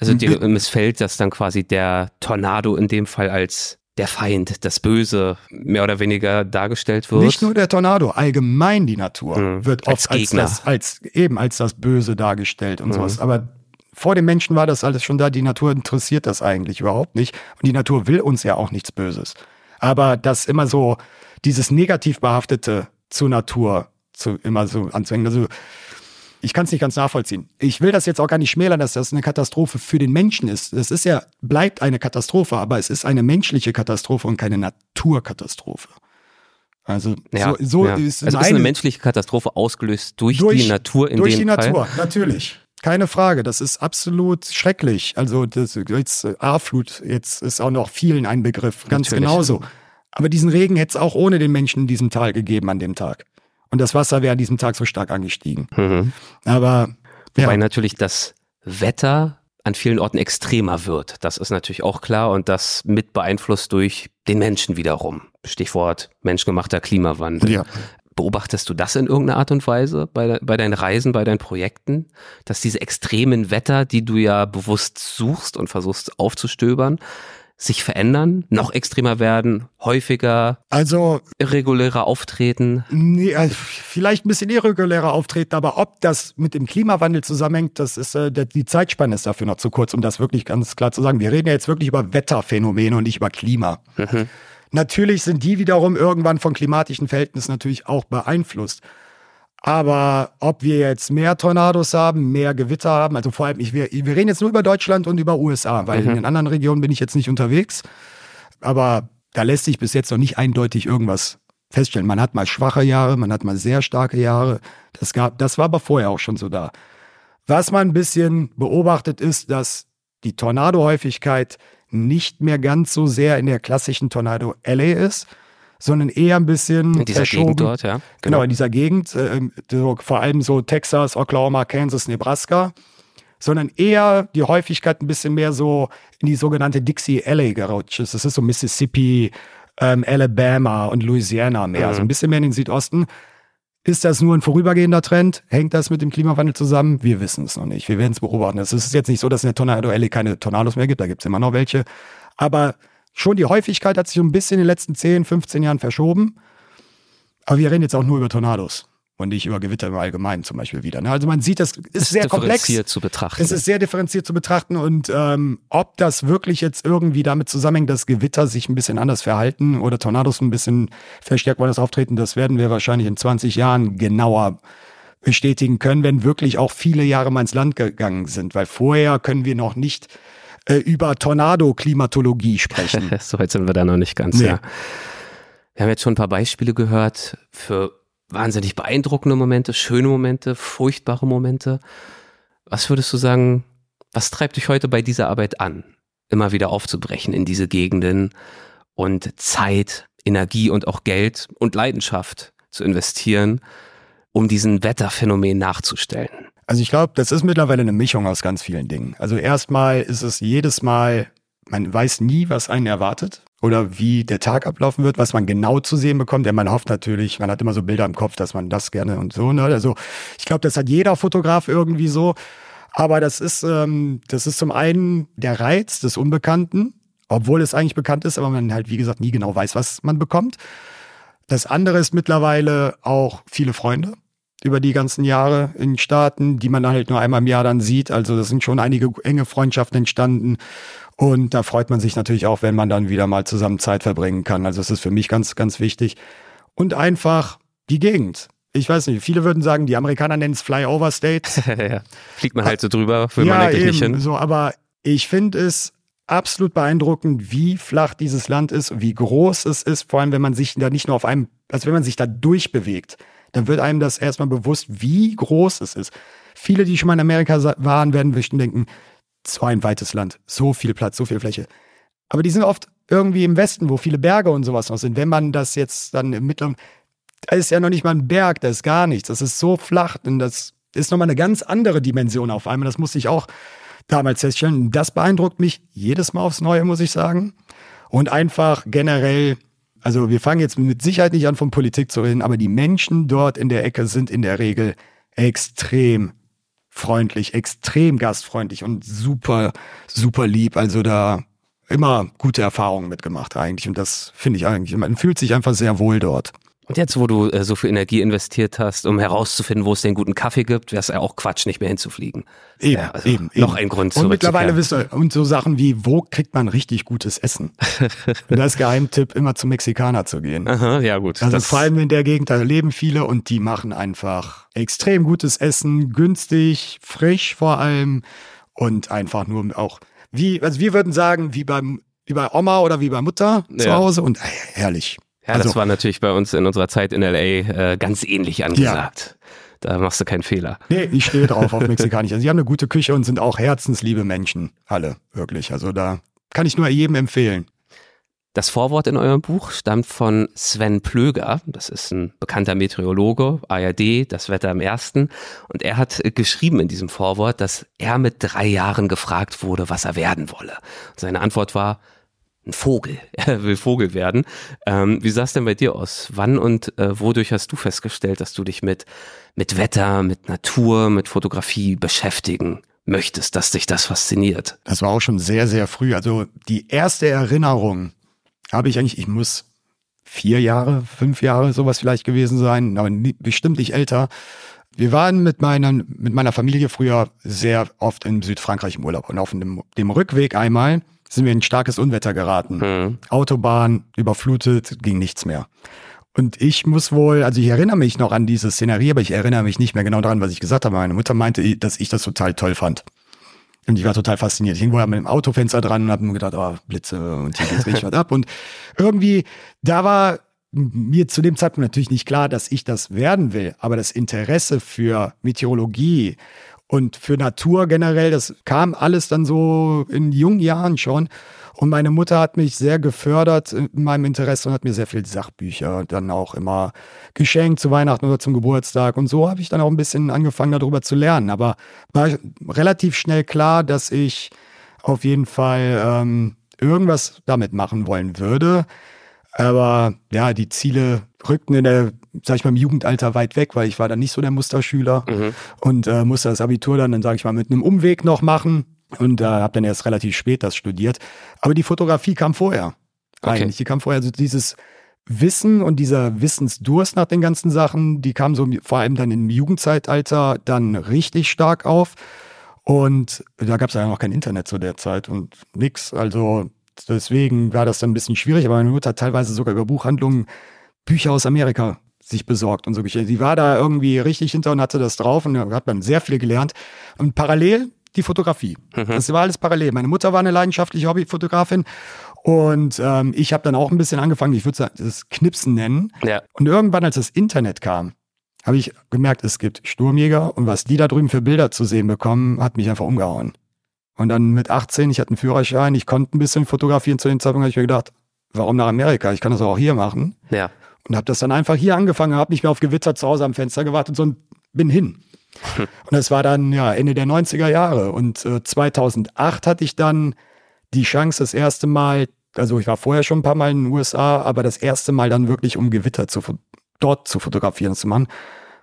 Also dir missfällt, dass dann quasi der Tornado in dem Fall als der Feind, das Böse, mehr oder weniger dargestellt wird. Nicht nur der Tornado, allgemein die Natur Mhm. wird Als oft als, Gegner. das, als eben als das Böse dargestellt und Mhm. sowas. Aber vor den Menschen war das alles schon da. Die Natur interessiert das eigentlich überhaupt nicht. Und die Natur will uns ja auch nichts Böses. Aber das immer so, dieses negativ behaftete zur Natur zu, immer so anzuhängen. Also ich kann es nicht ganz nachvollziehen. Ich will das jetzt auch gar nicht schmälern, dass das eine Katastrophe für den Menschen ist. Das ist ja, bleibt eine Katastrophe, aber es ist eine menschliche Katastrophe und keine Naturkatastrophe. Also ja, so, so ja. ist also ist eine menschliche Katastrophe ausgelöst durch, die Natur in durch dem die Fall. Natur, natürlich. Keine Frage, das ist absolut schrecklich. Also das, jetzt äh, A-Flut, jetzt ist auch noch vielen ein Begriff, ganz Natürlich. genauso. Aber diesen Regen hätte es auch ohne den Menschen in diesem Tal gegeben an dem Tag. Und das Wasser wäre an diesem Tag so stark angestiegen. Mhm. Aber Wobei ja, natürlich das Wetter an vielen Orten extremer wird. Das ist natürlich auch klar und das mit beeinflusst durch den Menschen wiederum. Stichwort menschgemachter Klimawandel. ja. Beobachtest du das in irgendeiner Art und Weise bei, bei deinen Reisen, bei deinen Projekten, dass diese extremen Wetter, die du ja bewusst suchst und versuchst aufzustöbern, sich verändern, noch extremer werden, häufiger, also irregulärer auftreten? Nee, äh, vielleicht ein bisschen irregulärer auftreten, aber ob das mit dem Klimawandel zusammenhängt, das ist äh, die Zeitspanne ist dafür noch zu kurz, um das wirklich ganz klar zu sagen. Wir reden ja jetzt wirklich über Wetterphänomene und nicht über Klima. Mhm. Natürlich sind die wiederum irgendwann von klimatischen Verhältnissen natürlich auch beeinflusst. Aber ob wir jetzt mehr Tornados haben, mehr Gewitter haben, also vor allem, ich, wir, wir reden jetzt nur über Deutschland und über USA, weil in den anderen Regionen bin ich jetzt nicht unterwegs. Aber da lässt sich bis jetzt noch nicht eindeutig irgendwas feststellen. Man hat mal schwache Jahre, man hat mal sehr starke Jahre. Das, gab, das war aber vorher auch schon so da. Was man ein bisschen beobachtet ist, dass die Tornadohäufigkeit nicht mehr ganz so sehr in der klassischen Tornado Alley ist, sondern eher ein bisschen In dieser verschoben. Gegend dort, ja. Genau, in dieser Gegend, äh, so, vor allem so Texas, Oklahoma, Kansas, Nebraska, sondern eher die Häufigkeit ein bisschen mehr so in die sogenannte Dixie Alley gerutscht ist. Das ist so Mississippi, ähm, Alabama und Louisiana mehr, Mhm. so ein bisschen mehr in den Südosten. Ist das nur ein vorübergehender Trend? Hängt das mit dem Klimawandel zusammen? Wir wissen es noch nicht. Wir werden es beobachten. Es ist jetzt nicht so, dass in der Tornado Alley keine Tornados mehr gibt. Da gibt es immer noch welche. Aber schon die Häufigkeit hat sich so ein bisschen in den letzten 10, 15 Jahren verschoben. Aber wir reden jetzt auch nur über Tornados und nicht über Gewitter im Allgemeinen zum Beispiel wieder. ne? Also man sieht, das ist sehr komplex. differenziert zu betrachten. Es ist sehr differenziert zu betrachten und ähm, ob das wirklich jetzt irgendwie damit zusammenhängt, dass Gewitter sich ein bisschen anders verhalten oder Tornados ein bisschen verstärkt woanders auftreten, das werden wir wahrscheinlich in 20 Jahren genauer bestätigen können, wenn wirklich auch viele Jahre mal ins Land gegangen sind, weil vorher können wir noch nicht äh, über Tornado-Klimatologie sprechen. so weit sind wir da noch nicht ganz, Nee. ja. Wir haben jetzt schon ein paar Beispiele gehört für wahnsinnig beeindruckende Momente, schöne Momente, furchtbare Momente. Was würdest du sagen, was treibt dich heute bei dieser Arbeit an, immer wieder aufzubrechen in diese Gegenden und Zeit, Energie und auch Geld und Leidenschaft zu investieren, um diesen Wetterphänomen nachzustellen? Also ich glaube, das ist mittlerweile eine Mischung aus ganz vielen Dingen. Also erstmal ist es jedes Mal, man weiß nie, was einen erwartet oder wie der Tag ablaufen wird, was man genau zu sehen bekommt. Denn man hofft natürlich, man hat immer so Bilder im Kopf, dass man das gerne und so. Ne? Also ich glaube, das hat jeder Fotograf irgendwie so. Aber das ist, ähm, das ist zum einen der Reiz des Unbekannten, obwohl es eigentlich bekannt ist, aber man halt, wie gesagt, nie genau weiß, was man bekommt. Das andere ist mittlerweile auch viele Freunde über die ganzen Jahre in Staaten, die man halt nur einmal im Jahr dann sieht. Also das sind schon einige enge Freundschaften entstanden. Und da freut man sich natürlich auch, wenn man dann wieder mal zusammen Zeit verbringen kann. Also das ist für mich ganz, ganz wichtig. Und einfach die Gegend. Ich weiß nicht, viele würden sagen, die Amerikaner nennen es Flyover State. ja. Fliegt man halt so drüber, will man eigentlich nicht hin. So, aber ich finde es absolut beeindruckend, wie flach dieses Land ist, wie groß es ist, vor allem wenn man sich da nicht nur auf einem, also wenn man sich da durchbewegt. Dann wird einem das erstmal bewusst, wie groß es ist. Viele, die schon mal in Amerika waren, werden bestimmt denken, so ein weites Land, so viel Platz, so viel Fläche. Aber die sind oft irgendwie im Westen, wo viele Berge und sowas noch sind. Wenn man das jetzt dann im Mittleren, da ist ja noch nicht mal ein Berg, da ist gar nichts. Das ist so flach und das ist nochmal eine ganz andere Dimension auf einmal. Das musste ich auch damals feststellen. Das beeindruckt mich jedes Mal aufs Neue, muss ich sagen. Und einfach generell, also wir fangen jetzt mit Sicherheit nicht an, von Politik zu reden, aber die Menschen dort in der Ecke sind in der Regel extrem freundlich, extrem gastfreundlich und super, super lieb. Also da immer gute Erfahrungen mitgemacht eigentlich. Und das finde ich eigentlich, man fühlt sich einfach sehr wohl dort. Und jetzt, wo du äh, so viel Energie investiert hast, um herauszufinden, wo es den guten Kaffee gibt, wäre es ja auch Quatsch, nicht mehr hinzufliegen. Eben, ja, also eben. Noch eben. ein Grund Und mittlerweile wisst ihr, und so Sachen wie, wo kriegt man richtig gutes Essen? und das Geheimtipp, immer zum Mexikaner zu gehen. Aha, ja gut. Also vor allem in der Gegend, da leben viele und die machen einfach extrem gutes Essen, günstig, frisch vor allem und einfach nur auch, wie, also wir würden sagen, wie beim wie bei Oma oder wie bei Mutter ja. zu Hause und äh, herrlich. Ja, also, das war natürlich bei uns in unserer Zeit in LA äh, ganz ähnlich angesagt. Ja. Da machst du keinen Fehler. Nee, ich stehe drauf auf Mexikanisch. Also, sie haben eine gute Küche und sind auch herzensliebe Menschen. Alle, wirklich. Also da kann ich nur jedem empfehlen. Das Vorwort in eurem Buch stammt von Sven Plöger. Das ist ein bekannter Meteorologe, ARD, das Wetter im Ersten. Und er hat geschrieben in diesem Vorwort, dass er mit drei Jahren gefragt wurde, was er werden wolle. Und seine Antwort war, ein Vogel. Er will Vogel werden. Ähm, wie sah es denn bei dir aus? Wann und äh, wodurch hast du festgestellt, dass du dich mit, mit Wetter, mit Natur, mit Fotografie beschäftigen möchtest, dass dich das fasziniert? Das war auch schon sehr, sehr früh. Also die erste Erinnerung habe ich eigentlich, ich muss vier Jahre, fünf Jahre sowas vielleicht gewesen sein, aber bestimmt nicht älter. Wir waren mit, meinen, mit meiner Familie früher sehr oft in Südfrankreich im Urlaub und auf dem, dem Rückweg einmal sind wir in ein starkes Unwetter geraten. Mhm. Autobahn überflutet, ging nichts mehr. Und ich muss wohl, also ich erinnere mich noch an diese Szenerie, aber ich erinnere mich nicht mehr genau daran, was ich gesagt habe. Meine Mutter meinte, dass ich das total toll fand. Und ich war total fasziniert. Ich hing wohl mit dem Autofenster dran und habe mir gedacht, oh, Blitze und hier geht's richtig was ab. Und irgendwie, da war mir zu dem Zeitpunkt natürlich nicht klar, dass ich das werden will. Aber das Interesse für Meteorologie und für Natur generell, das kam alles dann so in jungen Jahren schon. Und meine Mutter hat mich sehr gefördert in meinem Interesse und hat mir sehr viel Sachbücher dann auch immer geschenkt zu Weihnachten oder zum Geburtstag. Und so habe ich dann auch ein bisschen angefangen, darüber zu lernen. Aber war relativ schnell klar, dass ich auf jeden Fall ähm, irgendwas damit machen wollen würde. Aber ja, die Ziele rückten in der, sag ich mal, im Jugendalter weit weg, weil ich war dann nicht so der Musterschüler mhm. und äh, musste das Abitur dann, dann sage ich mal, mit einem Umweg noch machen und äh, habe dann erst relativ spät das studiert. Aber die Fotografie kam vorher. Okay. Eigentlich, die kam vorher. Also dieses Wissen und dieser Wissensdurst nach den ganzen Sachen, die kam so vor allem dann im Jugendzeitalter dann richtig stark auf. Und da gab es ja noch kein Internet zu der Zeit und nix. Also Deswegen war das dann ein bisschen schwierig, aber meine Mutter hat teilweise sogar über Buchhandlungen Bücher aus Amerika sich besorgt und so. Die war da irgendwie richtig hinter und hatte das drauf und hat dann sehr viel gelernt. Und parallel die Fotografie. Mhm. Das war alles parallel. Meine Mutter war eine leidenschaftliche Hobbyfotografin und ähm, ich habe dann auch ein bisschen angefangen, ich würde das Knipsen nennen. Ja. Und irgendwann, als das Internet kam, habe ich gemerkt, es gibt Sturmjäger und was die da drüben für Bilder zu sehen bekommen, hat mich einfach umgehauen. Und dann mit 18, ich hatte einen Führerschein, ich konnte ein bisschen fotografieren zu dem Zeitpunkt, habe ich mir gedacht, warum nach Amerika? Ich kann das auch hier machen. Ja. Und habe das dann einfach hier angefangen, habe nicht mehr auf Gewitter zu Hause am Fenster gewartet, sondern bin hin. Hm. Und das war dann ja Ende der 90er Jahre. Und äh, 2008 hatte ich dann die Chance, das erste Mal, also ich war vorher schon ein paar Mal in den USA, aber das erste Mal dann wirklich um Gewitter zu, dort zu fotografieren zu machen.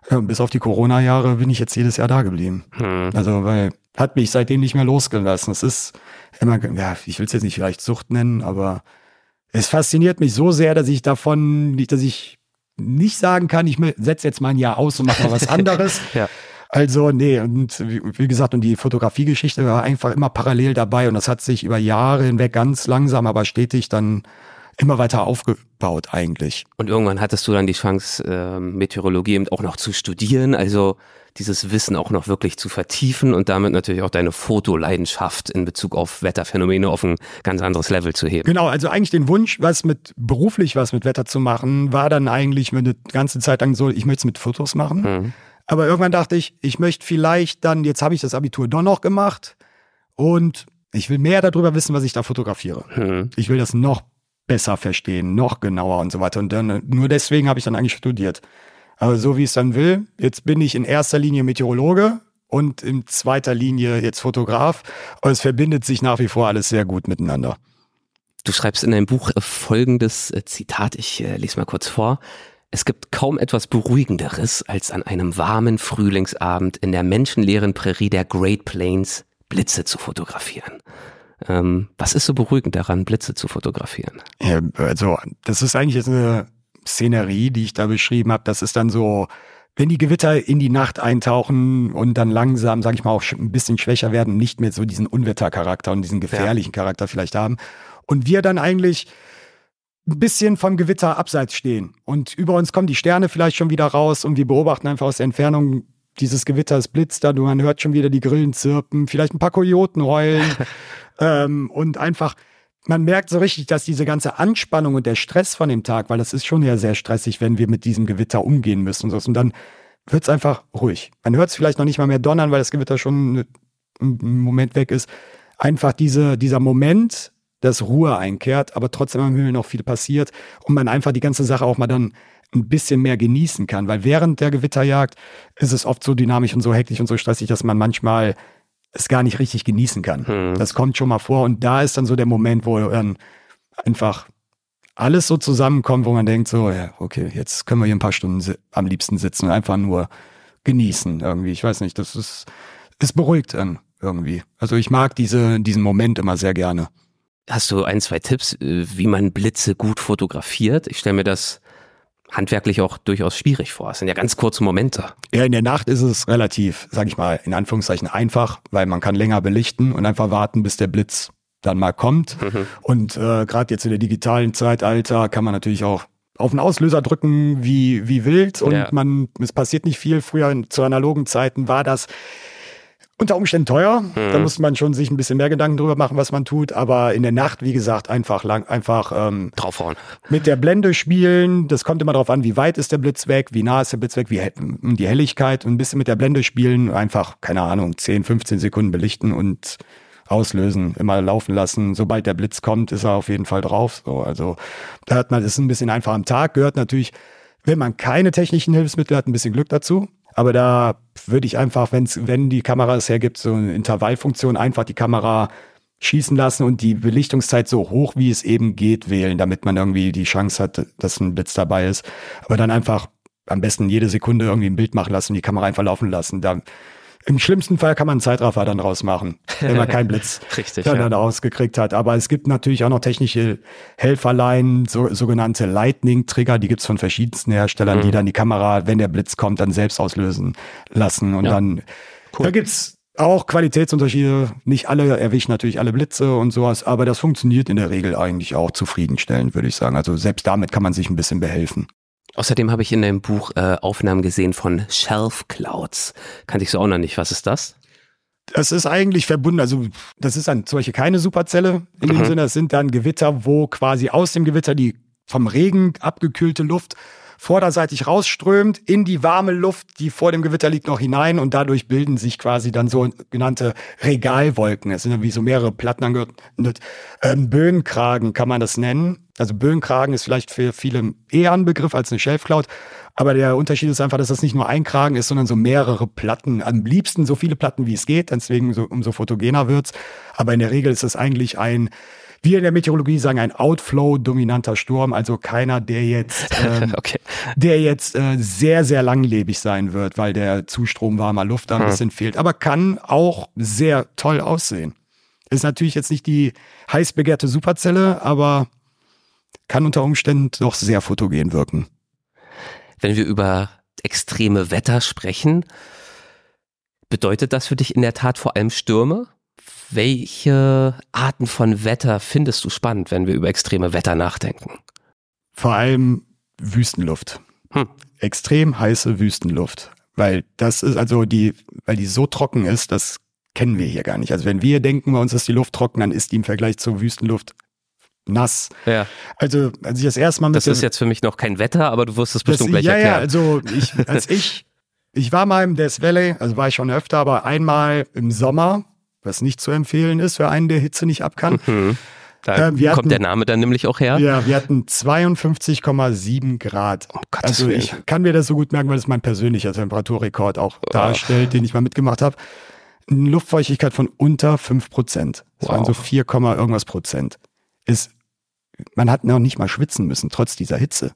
Ja, bis auf die Corona-Jahre bin ich jetzt jedes Jahr da geblieben. Hm. Also, weil hat mich seitdem nicht mehr losgelassen. Es ist immer, ja, ich will es jetzt nicht vielleicht Sucht nennen, aber es fasziniert mich so sehr, dass ich davon, dass ich nicht sagen kann, ich setze jetzt mal ein Jahr aus und mache mal was anderes. ja. Also, nee, und wie gesagt, und die Fotografiegeschichte war einfach immer parallel dabei und das hat sich über Jahre hinweg ganz langsam, aber stetig dann immer weiter aufgebaut eigentlich. Und irgendwann hattest du dann die Chance, äh, Meteorologie eben auch noch zu studieren. Also dieses Wissen auch noch wirklich zu vertiefen und damit natürlich auch deine Fotoleidenschaft in Bezug auf Wetterphänomene auf ein ganz anderes Level zu heben. Genau, also eigentlich den Wunsch, was mit beruflich was mit Wetter zu machen, war dann eigentlich eine ganze Zeit lang so, ich möchte es mit Fotos machen. Mhm. Aber irgendwann dachte ich, ich möchte vielleicht dann, jetzt habe ich das Abitur doch noch gemacht und ich will mehr darüber wissen, was ich da fotografiere. Mhm. Ich will das noch besser verstehen, noch genauer und so weiter. Und dann nur deswegen habe ich dann eigentlich studiert. Aber so wie es dann will, jetzt bin ich in erster Linie Meteorologe und in zweiter Linie jetzt Fotograf. Und es verbindet sich nach wie vor alles sehr gut miteinander. Du schreibst in deinem Buch folgendes äh, Zitat, ich äh, lese mal kurz vor. Es gibt kaum etwas Beruhigenderes, als an einem warmen Frühlingsabend in der menschenleeren Prärie der Great Plains Blitze zu fotografieren. Ähm, was ist so beruhigend daran, Blitze zu fotografieren? Ja, also, das ist eigentlich jetzt eine Szenerie, die ich da beschrieben habe. Das ist dann so, wenn die Gewitter in die Nacht eintauchen und dann langsam, sage ich mal, auch ein bisschen schwächer werden, nicht mehr so diesen Unwettercharakter und diesen gefährlichen ja. Charakter vielleicht haben. Und wir dann eigentlich ein bisschen vom Gewitter abseits stehen. Und über uns kommen die Sterne vielleicht schon wieder raus und wir beobachten einfach aus der Entfernung dieses Gewitter, es blitzt da, man hört schon wieder die Grillen zirpen, vielleicht ein paar Kojoten heulen ähm, und einfach, man merkt so richtig, dass diese ganze Anspannung und der Stress von dem Tag, weil das ist schon ja sehr stressig, wenn wir mit diesem Gewitter umgehen müssen und so. Und dann wird es einfach ruhig. Man hört es vielleicht noch nicht mal mehr donnern, weil das Gewitter schon einen Moment weg ist. Einfach diese, dieser Moment, dass Ruhe einkehrt, aber trotzdem am Himmel noch viel passiert und man einfach die ganze Sache auch mal dann ein bisschen mehr genießen kann. Weil während der Gewitterjagd ist es oft so dynamisch und so hektisch und so stressig, dass man manchmal es gar nicht richtig genießen kann. Hm. Das kommt schon mal vor und da ist dann so der Moment, wo dann einfach alles so zusammenkommt, wo man denkt so, ja, okay, jetzt können wir hier ein paar Stunden am liebsten sitzen und einfach nur genießen irgendwie. Ich weiß nicht, das ist, ist beruhigt dann irgendwie. Also ich mag diese, diesen Moment immer sehr gerne. Hast du ein, zwei Tipps, äh, wie man Blitze gut fotografiert? Ich stelle mir das handwerklich auch durchaus schwierig vor. Es sind ja ganz kurze Momente. Ja, in der Nacht ist es relativ, sag ich mal, in Anführungszeichen einfach, weil man kann länger belichten und einfach warten, bis der Blitz dann mal kommt. Mhm. Und äh, gerade jetzt in der digitalen Zeitalter kann man natürlich auch auf den Auslöser drücken wie, wie wild und ja. man, es passiert nicht viel. Früher zu analogen Zeiten war das unter Umständen teuer. Mhm. Da muss man schon sich ein bisschen mehr Gedanken drüber machen, was man tut. Aber in der Nacht, wie gesagt, einfach lang, einfach ähm, draufhauen. Mit der Blende spielen. Das kommt immer darauf an, wie weit ist der Blitz weg, wie nah ist der Blitz weg, wie die Helligkeit und ein bisschen mit der Blende spielen. Einfach, keine Ahnung, 10, 15 Sekunden belichten und auslösen, immer laufen lassen. Sobald der Blitz kommt, ist er auf jeden Fall drauf. So, also da hat man, das ist ein bisschen einfach am Tag, gehört natürlich, wenn man keine technischen Hilfsmittel hat, ein bisschen Glück dazu. Aber da würde ich einfach, wenn's, wenn die Kamera es hergibt, so eine Intervallfunktion, einfach die Kamera schießen lassen und die Belichtungszeit so hoch wie es eben geht wählen, damit man irgendwie die Chance hat, dass ein Blitz dabei ist. Aber dann einfach am besten jede Sekunde irgendwie ein Bild machen lassen, die Kamera einfach laufen lassen. Da im schlimmsten Fall kann man einen Zeitraffer dann rausmachen, wenn man keinen Blitz Richtig, dann, ja. ausgekriegt hat. Aber es gibt natürlich auch noch technische Helferlein, so, sogenannte Lightning-Trigger, die gibt's von verschiedensten Herstellern, mhm. die dann die Kamera, wenn der Blitz kommt, dann selbst auslösen lassen. Und ja. dann cool. da gibt's auch Qualitätsunterschiede. Nicht alle erwischen natürlich alle Blitze und sowas, aber das funktioniert in der Regel eigentlich auch zufriedenstellend, würde ich sagen. Also selbst damit kann man sich ein bisschen behelfen. Außerdem habe ich in deinem Buch äh, Aufnahmen gesehen von Shelf Clouds. Kannte ich so auch noch nicht. Was ist das? Das ist eigentlich verbunden, also das ist dann zum Beispiel keine Superzelle in dem mhm. Sinne, das sind dann Gewitter, wo quasi aus dem Gewitter die vom Regen abgekühlte Luft vorderseitig rausströmt in die warme Luft, die vor dem Gewitter liegt, noch hinein und dadurch bilden sich quasi dann so genannte Regalwolken. Es sind wie so mehrere Platten angeordnet. Ähm, Böenkragen kann man das nennen. Also Böenkragen ist vielleicht für viele eher ein Begriff als eine Shelf-Cloud. Aber der Unterschied ist einfach, dass das nicht nur ein Kragen ist, sondern so mehrere Platten. Am liebsten so viele Platten, wie es geht. Deswegen so, umso fotogener wird's. Aber in der Regel ist es eigentlich ein wir in der Meteorologie sagen ein Outflow-dominanter Sturm, also keiner, der jetzt, ähm, okay. der jetzt äh, sehr, sehr langlebig sein wird, weil der Zustrom warmer Luft da ein hm. bisschen fehlt, aber kann auch sehr toll aussehen. Ist natürlich jetzt nicht die heiß begehrte Superzelle, aber kann unter Umständen doch sehr fotogen wirken. Wenn wir über extreme Wetter sprechen, bedeutet das für dich in der Tat vor allem Stürme? Welche Arten von Wetter findest du spannend, wenn wir über extreme Wetter nachdenken? Vor allem Wüstenluft. Hm. Extrem heiße Wüstenluft. Weil das ist also die, weil die so trocken ist, das kennen wir hier gar nicht. Also wenn wir denken, bei uns ist die Luft trocken, dann ist die im Vergleich zur Wüstenluft nass. Ja. Also als ich das erste Mal mit Das ist jetzt für mich noch kein Wetter, aber du wirst es bestimmt das, gleich ja, ja, erklären. also ich, als ich, ich war mal im Death Valley, also war ich schon öfter, aber einmal im Sommer, was nicht zu empfehlen ist für einen, der Hitze nicht ab kann. Mhm. Da wir kommt hatten- der Name dann nämlich auch her. Ja, wir hatten 52,7 Grad. Gottes Also ich kann mir das so gut merken, weil es mein persönlicher Temperaturrekord auch darstellt, den ich mal mitgemacht habe. Eine Luftfeuchtigkeit von unter 5 Prozent. Das waren so Wow. 4, Komma irgendwas Prozent. Ist, man hat noch nicht mal schwitzen müssen, trotz dieser Hitze. Ist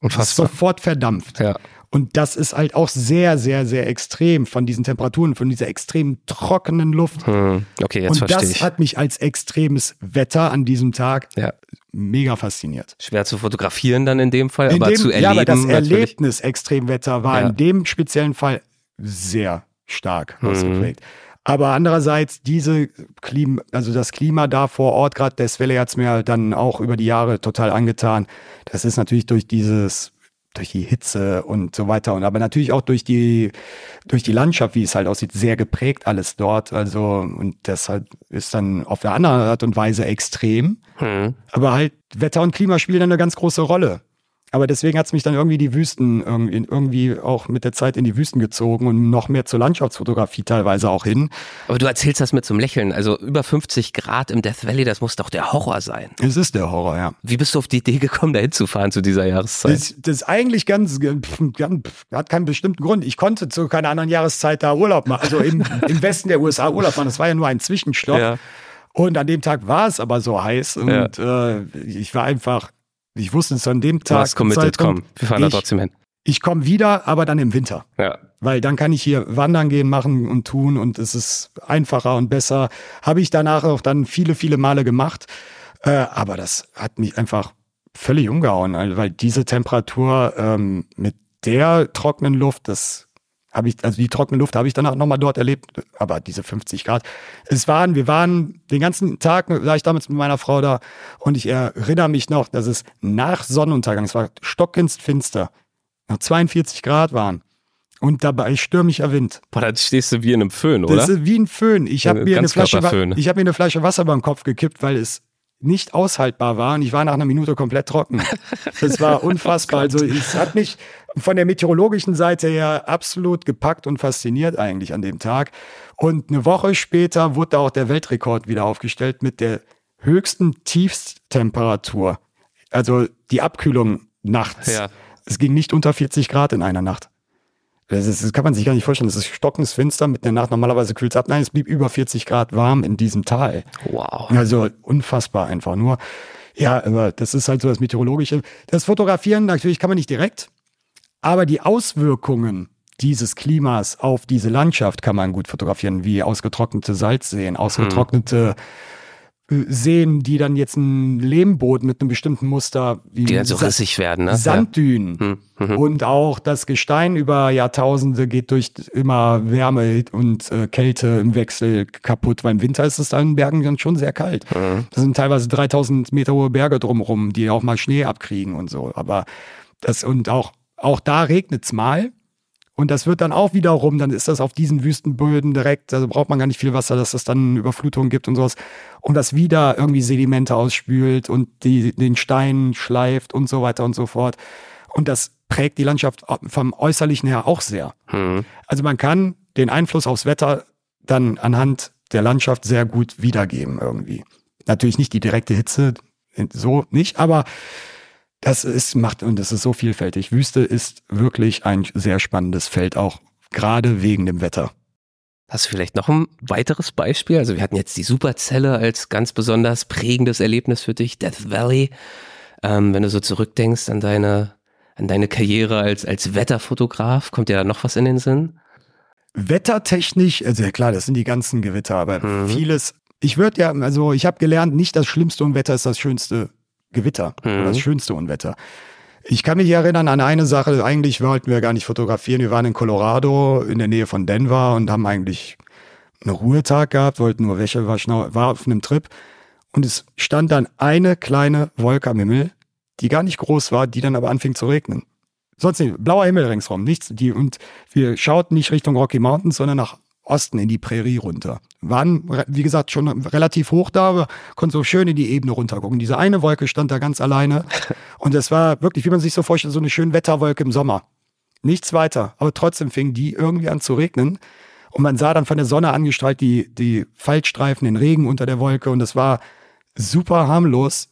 Unfassbar. sofort verdampft. Ja. Und das ist halt auch sehr, sehr, sehr extrem von diesen Temperaturen, von dieser extrem trockenen Luft. Hm. Okay, jetzt Und das ich. hat mich als extremes Wetter an diesem Tag Ja. mega fasziniert. Schwer zu fotografieren dann in dem Fall, In aber dem, zu erleben ja, aber das natürlich. Erlebnis Extremwetter war Ja. in dem speziellen Fall sehr stark Mhm. ausgeprägt. Aber andererseits diese Klima, also das Klima da vor Ort, gerade Death Valley hat es mir dann auch über die Jahre total angetan. Das ist natürlich durch dieses, durch die Hitze und so weiter und aber natürlich auch durch die, durch die Landschaft, wie es halt aussieht, sehr geprägt alles dort. Also, und deshalb ist dann auf eine andere Art und Weise extrem. Hm. Aber halt Wetter und Klima spielen eine ganz große Rolle. Aber deswegen hat es mich dann irgendwie die Wüsten irgendwie, auch mit der Zeit in die Wüsten gezogen und noch mehr zur Landschaftsfotografie teilweise auch hin. Aber du erzählst das mit einem Lächeln. Also über 50 Grad im Death Valley, das muss doch der Horror sein. Es ist der Horror, ja. Wie bist du auf die Idee gekommen, da hinzufahren zu dieser Jahreszeit? Das, das ist eigentlich ganz, ganz, hat keinen bestimmten Grund. Ich konnte zu keiner anderen Jahreszeit da Urlaub machen, also im, im Westen der USA Urlaub machen. Das war ja nur ein Zwischenstopp. Ja. Und an dem Tag war es aber so heiß und äh, ich war einfach, ich wusste es an dem Du Tag. hast committed, komm. Wir fahren da ich, trotzdem hin. Ich komme wieder, aber dann im Winter. Ja. Weil dann kann ich hier wandern gehen, machen und tun und es ist einfacher und besser. Habe ich danach auch dann viele, viele Male gemacht. Äh, aber das hat mich einfach völlig umgehauen, weil diese Temperatur ähm, mit der trockenen Luft, das habe ich, also die trockene Luft habe ich danach nochmal dort erlebt, aber diese 50 Grad. Es waren, wir waren den ganzen Tag, war ich damals mit meiner Frau da und ich erinnere mich noch, dass es nach Sonnenuntergang, es war stockfinster, noch 42 Grad waren. Und dabei stürmischer Wind. Boah, dann stehst du wie in einem Föhn, oder? Das ist wie ein Föhn. Ich habe mir, eine Flasche ich hab mir eine Flasche Wasser beim Kopf gekippt, weil es nicht aushaltbar war und ich war nach einer Minute komplett trocken. Das war unfassbar. also es hat mich von der meteorologischen Seite her absolut gepackt und fasziniert eigentlich an dem Tag. Und eine Woche später wurde auch der Weltrekord wieder aufgestellt mit der höchsten Tiefsttemperatur. Also die Abkühlung nachts. Ja. Es ging nicht unter 40 Grad in einer Nacht. Das, ist, das kann man sich gar nicht vorstellen. Das ist stockensfinster mit der Nacht. Normalerweise kühlt es ab. Nein, es blieb über 40 Grad warm in diesem Tal. Wow. Also unfassbar einfach nur. Ja, aber das ist halt so das Meteorologische. Das Fotografieren natürlich kann man nicht direkt, aber die Auswirkungen dieses Klimas auf diese Landschaft kann man gut fotografieren, wie ausgetrocknete Salzseen, ausgetrocknete äh, Seen, die dann jetzt einen Lehmboden mit einem bestimmten Muster wie Die dann so rissig werden, ne? Sanddünen. Hm, mhm. Und auch das Gestein über Jahrtausende geht durch immer Wärme und äh, Kälte im Wechsel kaputt, weil im Winter ist es da in Bergen dann schon sehr kalt. Mhm. Das sind teilweise 3000 Meter hohe Berge drumherum, die auch mal Schnee abkriegen und so. Aber das und auch, auch da regnet's mal. Und das wird dann auch wiederum, dann ist das auf diesen Wüstenböden direkt, also braucht man gar nicht viel Wasser, dass es dann Überflutungen gibt und sowas. Und das wieder irgendwie Sedimente ausspült und die, den Stein schleift und so weiter und so fort. Und das prägt die Landschaft vom Äußerlichen her auch sehr. Hm. Also man kann den Einfluss aufs Wetter dann anhand der Landschaft sehr gut wiedergeben irgendwie. Natürlich nicht die direkte Hitze, so nicht, aber das ist, macht, und das ist so vielfältig. Wüste ist wirklich ein sehr spannendes Feld, auch gerade wegen dem Wetter. Hast du vielleicht noch ein weiteres Beispiel? Also wir hatten jetzt die Superzelle als ganz besonders prägendes Erlebnis für dich, Death Valley. Ähm, wenn du so zurückdenkst an deine, an deine Karriere als, als Wetterfotograf, kommt dir da noch was in den Sinn? Wettertechnisch, also ja klar, das sind die ganzen Gewitter, aber Mhm. vieles, ich würde ja, also ich habe gelernt, nicht das schlimmste Unwetter ist das schönste Gewitter Mhm. das schönste Unwetter. Ich kann mich erinnern an eine Sache, eigentlich wollten wir gar nicht fotografieren. Wir waren in Colorado in der Nähe von Denver und haben eigentlich einen Ruhetag gehabt, wollten nur Wäsche waschen, war auf einem Trip. Und es stand dann eine kleine Wolke am Himmel, die gar nicht groß war, die dann aber anfing zu regnen. Sonst nicht. Blauer Himmel ringsrum, nichts. Die, und wir schauten nicht Richtung Rocky Mountains, sondern nach Osten in die Prärie runter. Waren, wie gesagt, schon relativ hoch da, aber konnten so schön in die Ebene runtergucken. Diese eine Wolke stand da ganz alleine. Und es war wirklich, wie man sich so vorstellt, so eine schöne Wetterwolke im Sommer. Nichts weiter. Aber trotzdem fing die irgendwie an zu regnen. Und man sah dann von der Sonne angestrahlt die, die Faltstreifen, den Regen unter der Wolke. Und es war super harmlos.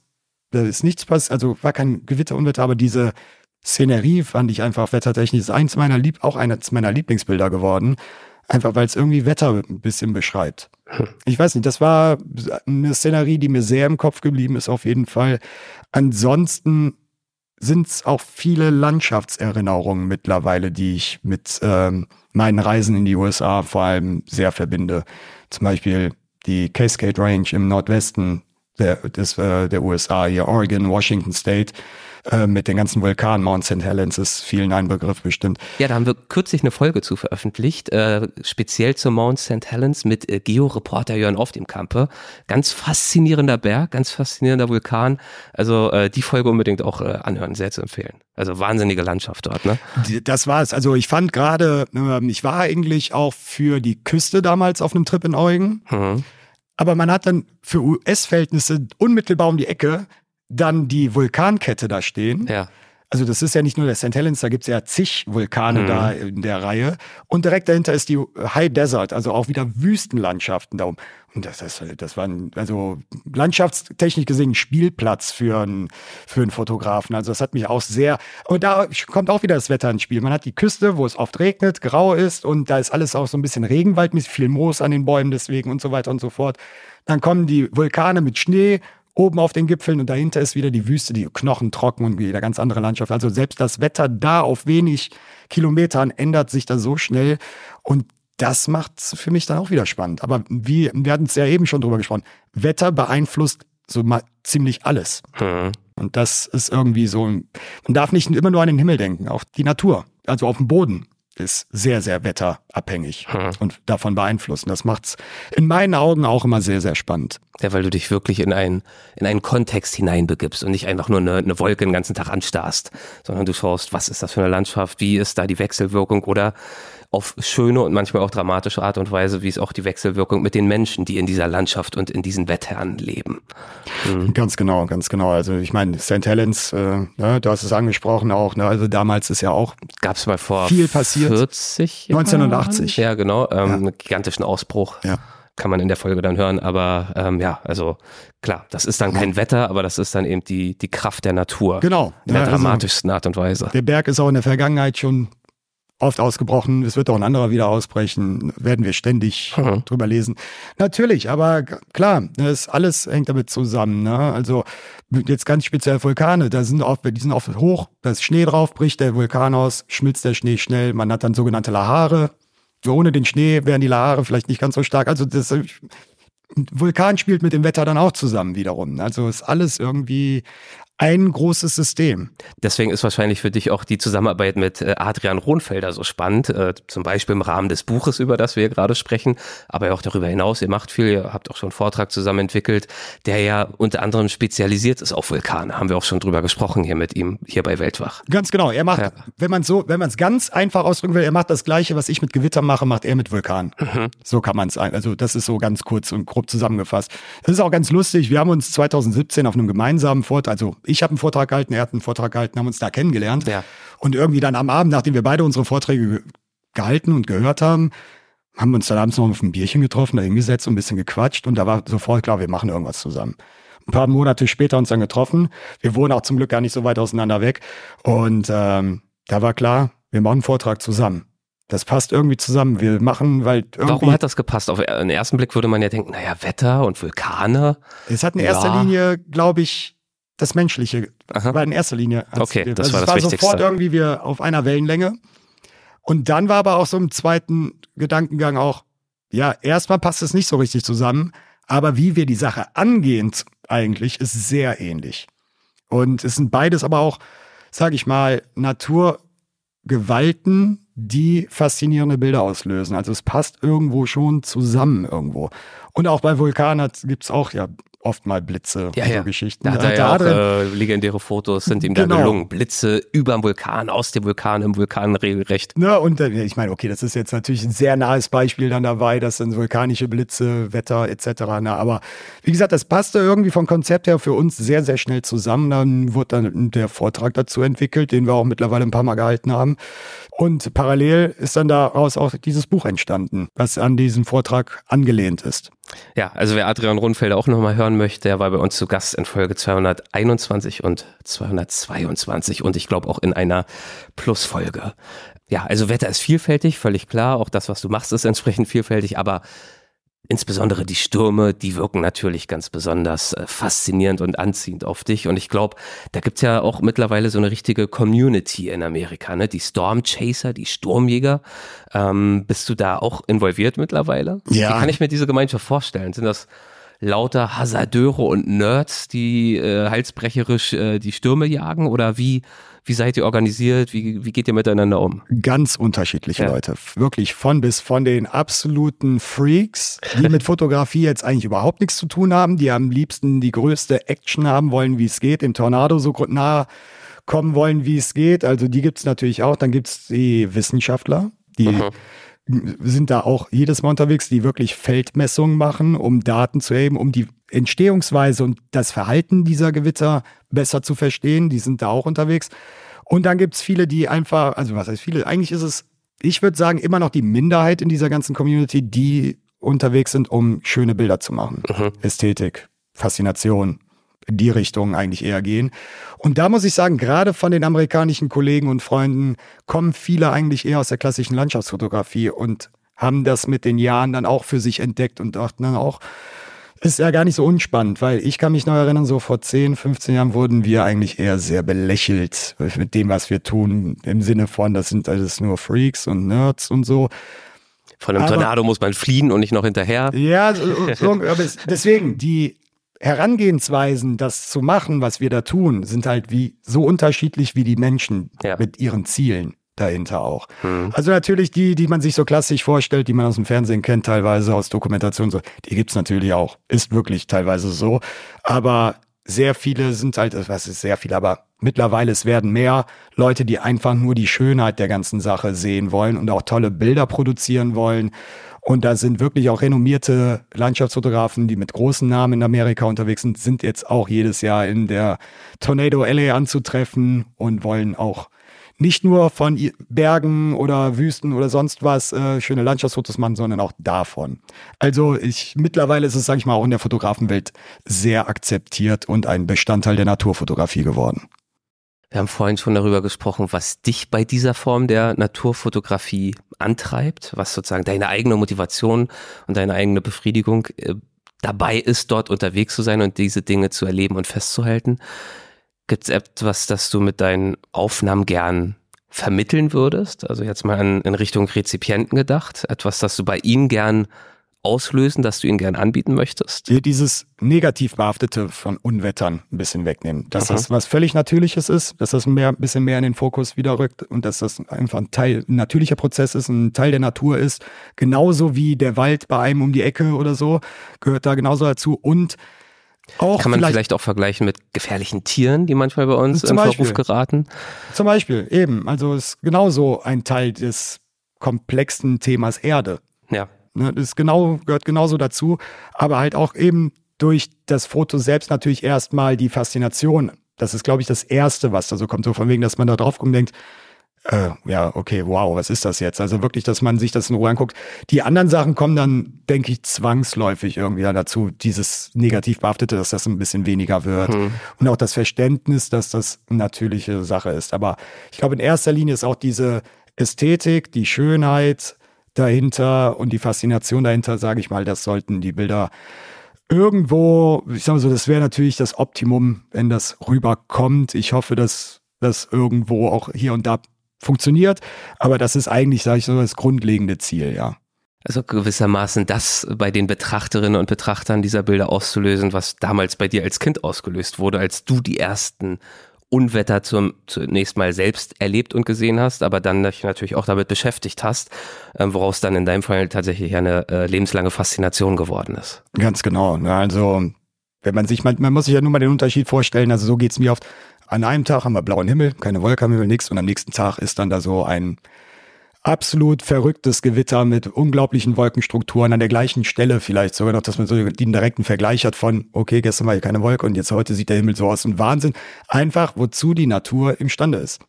Da ist nichts passiert, also war kein Gewitter, Unwetter, aber diese Szenerie fand ich einfach wettertechnisch ist eins meiner Lieb auch eines meiner Lieblingsbilder geworden. Einfach weil es irgendwie Wetter ein bisschen beschreibt. Ich weiß nicht, das war eine Szenerie, die mir sehr im Kopf geblieben ist, auf jeden Fall. Ansonsten sind es auch viele Landschaftserinnerungen mittlerweile, die ich mit ähm, meinen Reisen in die USA vor allem sehr verbinde. Zum Beispiel die Cascade Range im Nordwesten der, des, äh, der USA, hier Oregon, Washington State. Äh, mit den ganzen Vulkanen, Mount St. Helens ist vielen ein Begriff bestimmt. Ja, da haben wir kürzlich eine Folge zu veröffentlicht, äh, speziell zu Mount St. Helens mit äh, Georeporter Jörn Oft im Kampe. Ganz faszinierender Berg, ganz faszinierender Vulkan. Also äh, die Folge unbedingt auch äh, anhören, sehr zu empfehlen. Also wahnsinnige Landschaft dort, ne? Das war es. Also ich fand gerade, äh, ich war eigentlich auch für die Küste damals auf einem Trip in Eugen. Mhm. Aber man hat dann für US-Verhältnisse unmittelbar um die Ecke dann die Vulkankette da stehen. Ja. Also das ist ja nicht nur der St. Helens, da gibt's ja zig Vulkane mhm. da in der Reihe. Und direkt dahinter ist die High Desert, also auch wieder Wüstenlandschaften da oben. Und das, das, das war ein, also landschaftstechnisch gesehen ein Spielplatz für einen, für einen Fotografen. Also das hat mich auch sehr, und da kommt auch wieder das Wetter ins Spiel. Man hat die Küste, wo es oft regnet, grau ist und da ist alles auch so ein bisschen Regenwald, mit viel Moos an den Bäumen deswegen und so weiter und so fort. Dann kommen die Vulkane mit Schnee oben auf den Gipfeln und dahinter ist wieder die Wüste, die Knochen trocken und wieder ganz andere Landschaft. Also selbst das Wetter da auf wenig Kilometern ändert sich da so schnell und das macht es für mich dann auch wieder spannend. Aber wie, wir hatten es ja eben schon drüber gesprochen, Wetter beeinflusst so mal ziemlich alles. Mhm. Und das ist irgendwie so, man darf nicht immer nur an den Himmel denken, auch die Natur, also auf dem Boden ist sehr, sehr wetterabhängig hm. und davon beeinflussen. Das macht's in meinen Augen auch immer sehr, sehr spannend. Ja, weil du dich wirklich in einen, in einen Kontext hineinbegibst und nicht einfach nur eine, eine Wolke den ganzen Tag anstarrst, sondern du schaust, was ist das für eine Landschaft, wie ist da die Wechselwirkung oder auf schöne und manchmal auch dramatische Art und Weise, wie es auch die Wechselwirkung mit den Menschen, die in dieser Landschaft und in diesen Wettherren leben. Mhm. Ganz genau, ganz genau. Also ich meine, St. Helens, äh, ne, du hast es angesprochen auch, ne, also damals ist ja auch gab es mal vor viel passiert. 40 Jahren? 1980. Ja, genau, ähm, ja. gigantischen Ausbruch. Ja kann man in der Folge dann hören. Aber ähm, ja, also klar, das ist dann kein Wetter, aber das ist dann eben die, die Kraft der Natur. Genau. In der ja, also dramatischsten also, Art und Weise. Der Berg ist auch in der Vergangenheit schon oft ausgebrochen. Es wird auch ein anderer wieder ausbrechen. Werden wir ständig mhm. drüber lesen. Natürlich, aber klar, das alles hängt damit zusammen. Ne? Also jetzt ganz speziell Vulkane, da sind oft, die sind oft hoch, da ist Schnee drauf, bricht der Vulkan aus, schmilzt der Schnee schnell. Man hat dann sogenannte Lahare. Ohne den Schnee wären die Lahare vielleicht nicht ganz so stark. Also das Vulkan spielt mit dem Wetter dann auch zusammen wiederum. Also ist alles irgendwie ein großes System. Deswegen ist wahrscheinlich für dich auch die Zusammenarbeit mit äh, Adrian Rohnfelder so spannend, äh, zum Beispiel im Rahmen des Buches, über das wir gerade sprechen, aber auch darüber hinaus. Ihr macht viel, ihr habt auch schon einen Vortrag zusammen entwickelt, der ja unter anderem spezialisiert ist auf Vulkane. Haben wir auch schon drüber gesprochen hier mit ihm, hier bei Weltwach. Ganz genau. Er macht, ja. wenn man so, wenn man es ganz einfach ausdrücken will, er macht das Gleiche, was ich mit Gewitter mache, macht er mit Vulkan. Mhm. So kann man es, also das ist so ganz kurz und grob zusammengefasst. Das ist auch ganz lustig. Wir haben uns 2017 auf einem gemeinsamen Vortrag, also ich habe einen Vortrag gehalten, er hat einen Vortrag gehalten, haben uns da kennengelernt. Ja. Und irgendwie dann am Abend, nachdem wir beide unsere Vorträge gehalten und gehört haben, haben wir uns dann abends noch auf ein Bierchen getroffen, da hingesetzt und ein bisschen gequatscht und da war sofort klar, wir machen irgendwas zusammen. Ein paar Monate später uns dann getroffen. Wir wohnen auch zum Glück gar nicht so weit auseinander weg. Und ähm, da war klar, wir machen einen Vortrag zusammen. Das passt irgendwie zusammen. Wir machen, weil irgendwie. Warum hat das gepasst? Auf den ersten Blick würde man ja denken, naja, Wetter und Vulkane. Es hat in erster ja. Linie, glaube ich, das Menschliche Aha. war in erster Linie. Okay, das also war das war Wichtigste. sofort irgendwie wir auf einer Wellenlänge. Und dann war aber auch so im zweiten Gedankengang auch, ja, erstmal passt es nicht so richtig zusammen, aber wie wir die Sache angehen eigentlich, ist sehr ähnlich. Und es sind beides aber auch, sage ich mal, Naturgewalten, die faszinierende Bilder auslösen. Also es passt irgendwo schon zusammen irgendwo. Und auch bei Vulkanen gibt es auch ja oft mal Blitze ja, und so ja. Geschichten. Da hat er ja auch äh, legendäre Fotos, sind ihm Genau. da gelungen. Blitze über dem Vulkan, aus dem Vulkan, im Vulkan regelrecht. Ne, und ich meine, okay, das ist jetzt natürlich ein sehr nahes Beispiel dann dabei, das sind vulkanische Blitze, Wetter etc. Ne, aber wie gesagt, das passte irgendwie vom Konzept her für uns sehr, sehr schnell zusammen. Dann wurde dann der Vortrag dazu entwickelt, den wir auch mittlerweile ein paar Mal gehalten haben. Und parallel ist dann daraus auch dieses Buch entstanden, was an diesen Vortrag angelehnt ist. Ja, also wer Adrian Rundfelder auch nochmal hören möchte, der war bei uns zu Gast in Folge 221 und 222 und ich glaube auch in einer Plusfolge. Ja, also Wetter ist vielfältig, völlig klar. Auch das, was du machst, ist entsprechend vielfältig, aber insbesondere die Stürme, die wirken natürlich ganz besonders äh, faszinierend und anziehend auf dich. Und ich glaube, da gibt's ja auch mittlerweile so eine richtige Community in Amerika, ne? Die Storm Chaser, die Sturmjäger. Ähm, bist du da auch involviert mittlerweile? Ja. Wie kann ich mir diese Gemeinschaft vorstellen? Sind das lauter Hasardeure und Nerds, die äh, halsbrecherisch äh, die Stürme jagen? Oder wie, wie seid ihr organisiert? Wie, wie geht ihr miteinander um? Ganz unterschiedliche Ja. Leute. Wirklich von bis von den absoluten Freaks, die mit Fotografie jetzt eigentlich überhaupt nichts zu tun haben, die am liebsten die größte Action haben wollen, wie es geht, dem Tornado so nahe kommen wollen, wie es geht. Also die gibt's natürlich auch. Dann gibt's die Wissenschaftler, die sind da auch jedes Mal unterwegs, die wirklich Feldmessungen machen, um Daten zu erheben, um die Entstehungsweise und das Verhalten dieser Gewitter besser zu verstehen. Die sind da auch unterwegs. Und dann gibt's viele, die einfach, also was heißt viele, eigentlich ist es, ich würde sagen, immer noch die Minderheit in dieser ganzen Community, die unterwegs sind, um schöne Bilder zu machen. Ästhetik, Faszination, in die Richtung eigentlich eher gehen. Und da muss ich sagen, gerade von den amerikanischen Kollegen und Freunden kommen viele eigentlich eher aus der klassischen Landschaftsfotografie und haben das mit den Jahren dann auch für sich entdeckt und dachten dann auch, ist ja gar nicht so unspannend, weil ich kann mich noch erinnern, so vor 10, 15 Jahren wurden wir eigentlich eher sehr belächelt mit dem, was wir tun, im Sinne von, das sind alles nur Freaks und Nerds und so. Von einem Aber- Tornado muss man fliehen und nicht noch hinterher. Ja, so, so, aber es, deswegen, die Herangehensweisen, das zu machen, was wir da tun, sind halt wie so unterschiedlich wie die Menschen Ja. mit ihren Zielen dahinter auch. Hm. Also natürlich die, die man sich so klassisch vorstellt, die man aus dem Fernsehen kennt, teilweise aus Dokumentation so, die gibt's natürlich auch. Ist wirklich teilweise so. Aber sehr viele sind halt, was ist sehr viel, aber mittlerweile es werden mehr Leute, die einfach nur die Schönheit der ganzen Sache sehen wollen und auch tolle Bilder produzieren wollen. Und da sind wirklich auch renommierte Landschaftsfotografen, die mit großen Namen in Amerika unterwegs sind, sind jetzt auch jedes Jahr in der Tornado Alley anzutreffen und wollen auch nicht nur von Bergen oder Wüsten oder sonst was äh, schöne Landschaftsfotos machen, sondern auch davon. Also ich mittlerweile ist es, sage ich mal, auch in der Fotografenwelt sehr akzeptiert und ein Bestandteil der Naturfotografie geworden. Wir haben vorhin schon darüber gesprochen, was dich bei dieser Form der Naturfotografie antreibt, was sozusagen deine eigene Motivation und deine eigene Befriedigung äh, dabei ist, dort unterwegs zu sein und diese Dinge zu erleben und festzuhalten. Gibt es etwas, das du mit deinen Aufnahmen gern vermitteln würdest? Also jetzt mal in, in Richtung Rezipienten gedacht. Etwas, das du bei ihnen gern auslösen, das du ihnen gern anbieten möchtest? Hier dieses negativ behaftete von Unwettern ein bisschen wegnehmen. Dass Aha. das was völlig Natürliches ist, dass das mehr, ein bisschen mehr in den Fokus wieder rückt und dass das einfach ein Teil, ein natürlicher Prozess ist, ein Teil der Natur ist. Genauso wie der Wald bei einem um die Ecke oder so, gehört da genauso dazu. Und auch Kann man vielleicht, vielleicht auch vergleichen mit gefährlichen Tieren, die manchmal bei uns in Beispiel. Verruf geraten? Zum Beispiel, eben. Also es ist genauso ein Teil des komplexen Themas Erde. Ja. Ne, das genau, gehört genauso dazu, aber halt auch eben durch das Foto selbst natürlich erstmal die Faszination. Das ist, glaube ich, das Erste, was da so kommt, so von wegen, dass man da drauf guckt und denkt, äh, ja, okay, wow, was ist das jetzt? Also wirklich, dass man sich das in Ruhe anguckt. Die anderen Sachen kommen dann, denke ich, zwangsläufig irgendwie dazu, dieses negativ behaftete, dass das ein bisschen weniger wird. Und auch das Verständnis, dass das eine natürliche Sache ist. Aber ich glaube, in erster Linie ist auch diese Ästhetik, die Schönheit dahinter und die Faszination dahinter, sage ich mal, das sollten die Bilder irgendwo, ich sag mal so, das wäre natürlich das Optimum, wenn das rüberkommt. Ich hoffe, dass das irgendwo auch hier und da funktioniert, aber das ist eigentlich, sage ich so, das grundlegende Ziel, ja. Also gewissermaßen das bei den Betrachterinnen und Betrachtern dieser Bilder auszulösen, was damals bei dir als Kind ausgelöst wurde, als du die ersten Unwetter zum, zunächst mal selbst erlebt und gesehen hast, aber dann dich natürlich auch damit beschäftigt hast, ähm, woraus dann in deinem Fall tatsächlich eine äh, lebenslange Faszination geworden ist. Ganz genau. Ne? Also Wenn man sich, man, man muss sich ja nur mal den Unterschied vorstellen, also so geht's mir oft. An einem Tag haben wir blauen Himmel, keine Wolke am Himmel, nichts und am nächsten Tag ist dann da so ein absolut verrücktes Gewitter mit unglaublichen Wolkenstrukturen an der gleichen Stelle vielleicht sogar noch, dass man so den direkten Vergleich hat von, okay, gestern war hier keine Wolke und jetzt heute sieht der Himmel so aus und Wahnsinn. Einfach, wozu die Natur imstande ist.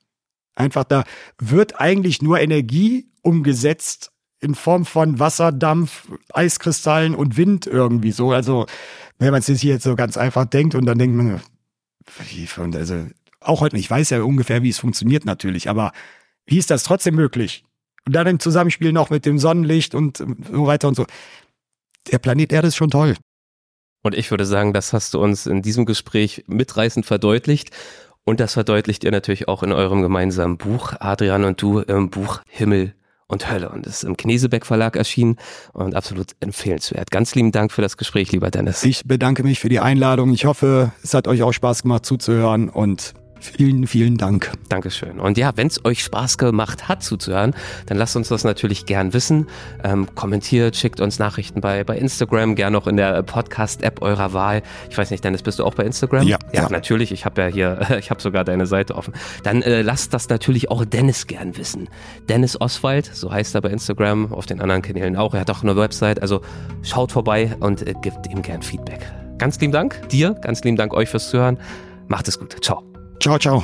Einfach da wird eigentlich nur Energie umgesetzt in Form von Wasser, Dampf, Eiskristallen und Wind irgendwie so. Also, wenn man es jetzt hier so ganz einfach denkt und dann denkt man, also, auch heute, ich weiß ja ungefähr, wie es funktioniert natürlich, aber wie ist das trotzdem möglich? Und dann im Zusammenspiel noch mit dem Sonnenlicht und so weiter und so. Der Planet Erde ist schon toll. Und ich würde sagen, das hast du uns in diesem Gespräch mitreißend verdeutlicht. Und das verdeutlicht ihr natürlich auch in eurem gemeinsamen Buch, Adrian und du, im Buch Himmel und Hölle. Und es ist im Knesebeck Verlag erschienen und absolut empfehlenswert. Ganz lieben Dank für das Gespräch, lieber Dennis. Ich bedanke mich für die Einladung. Ich hoffe, es hat euch auch Spaß gemacht zuzuhören und Vielen, vielen Dank. Dankeschön. Und ja, wenn es euch Spaß gemacht hat zuzuhören, dann lasst uns das natürlich gern wissen. Ähm, kommentiert, schickt uns Nachrichten bei, bei Instagram, gern auch in der Podcast-App eurer Wahl. Ich weiß nicht, Dennis, bist du auch bei Instagram? Ja. Ja, ja. natürlich. Ich habe ja hier, ich habe sogar deine Seite offen. Dann äh, lasst das natürlich auch Dennis gern wissen. Dennis Oswald, so heißt er bei Instagram, auf den anderen Kanälen auch. Er hat auch eine Website. Also schaut vorbei und äh, gebt ihm gern Feedback. Ganz lieben Dank dir, ganz lieben Dank euch fürs Zuhören. Macht es gut. Ciao. Ciao, ciao.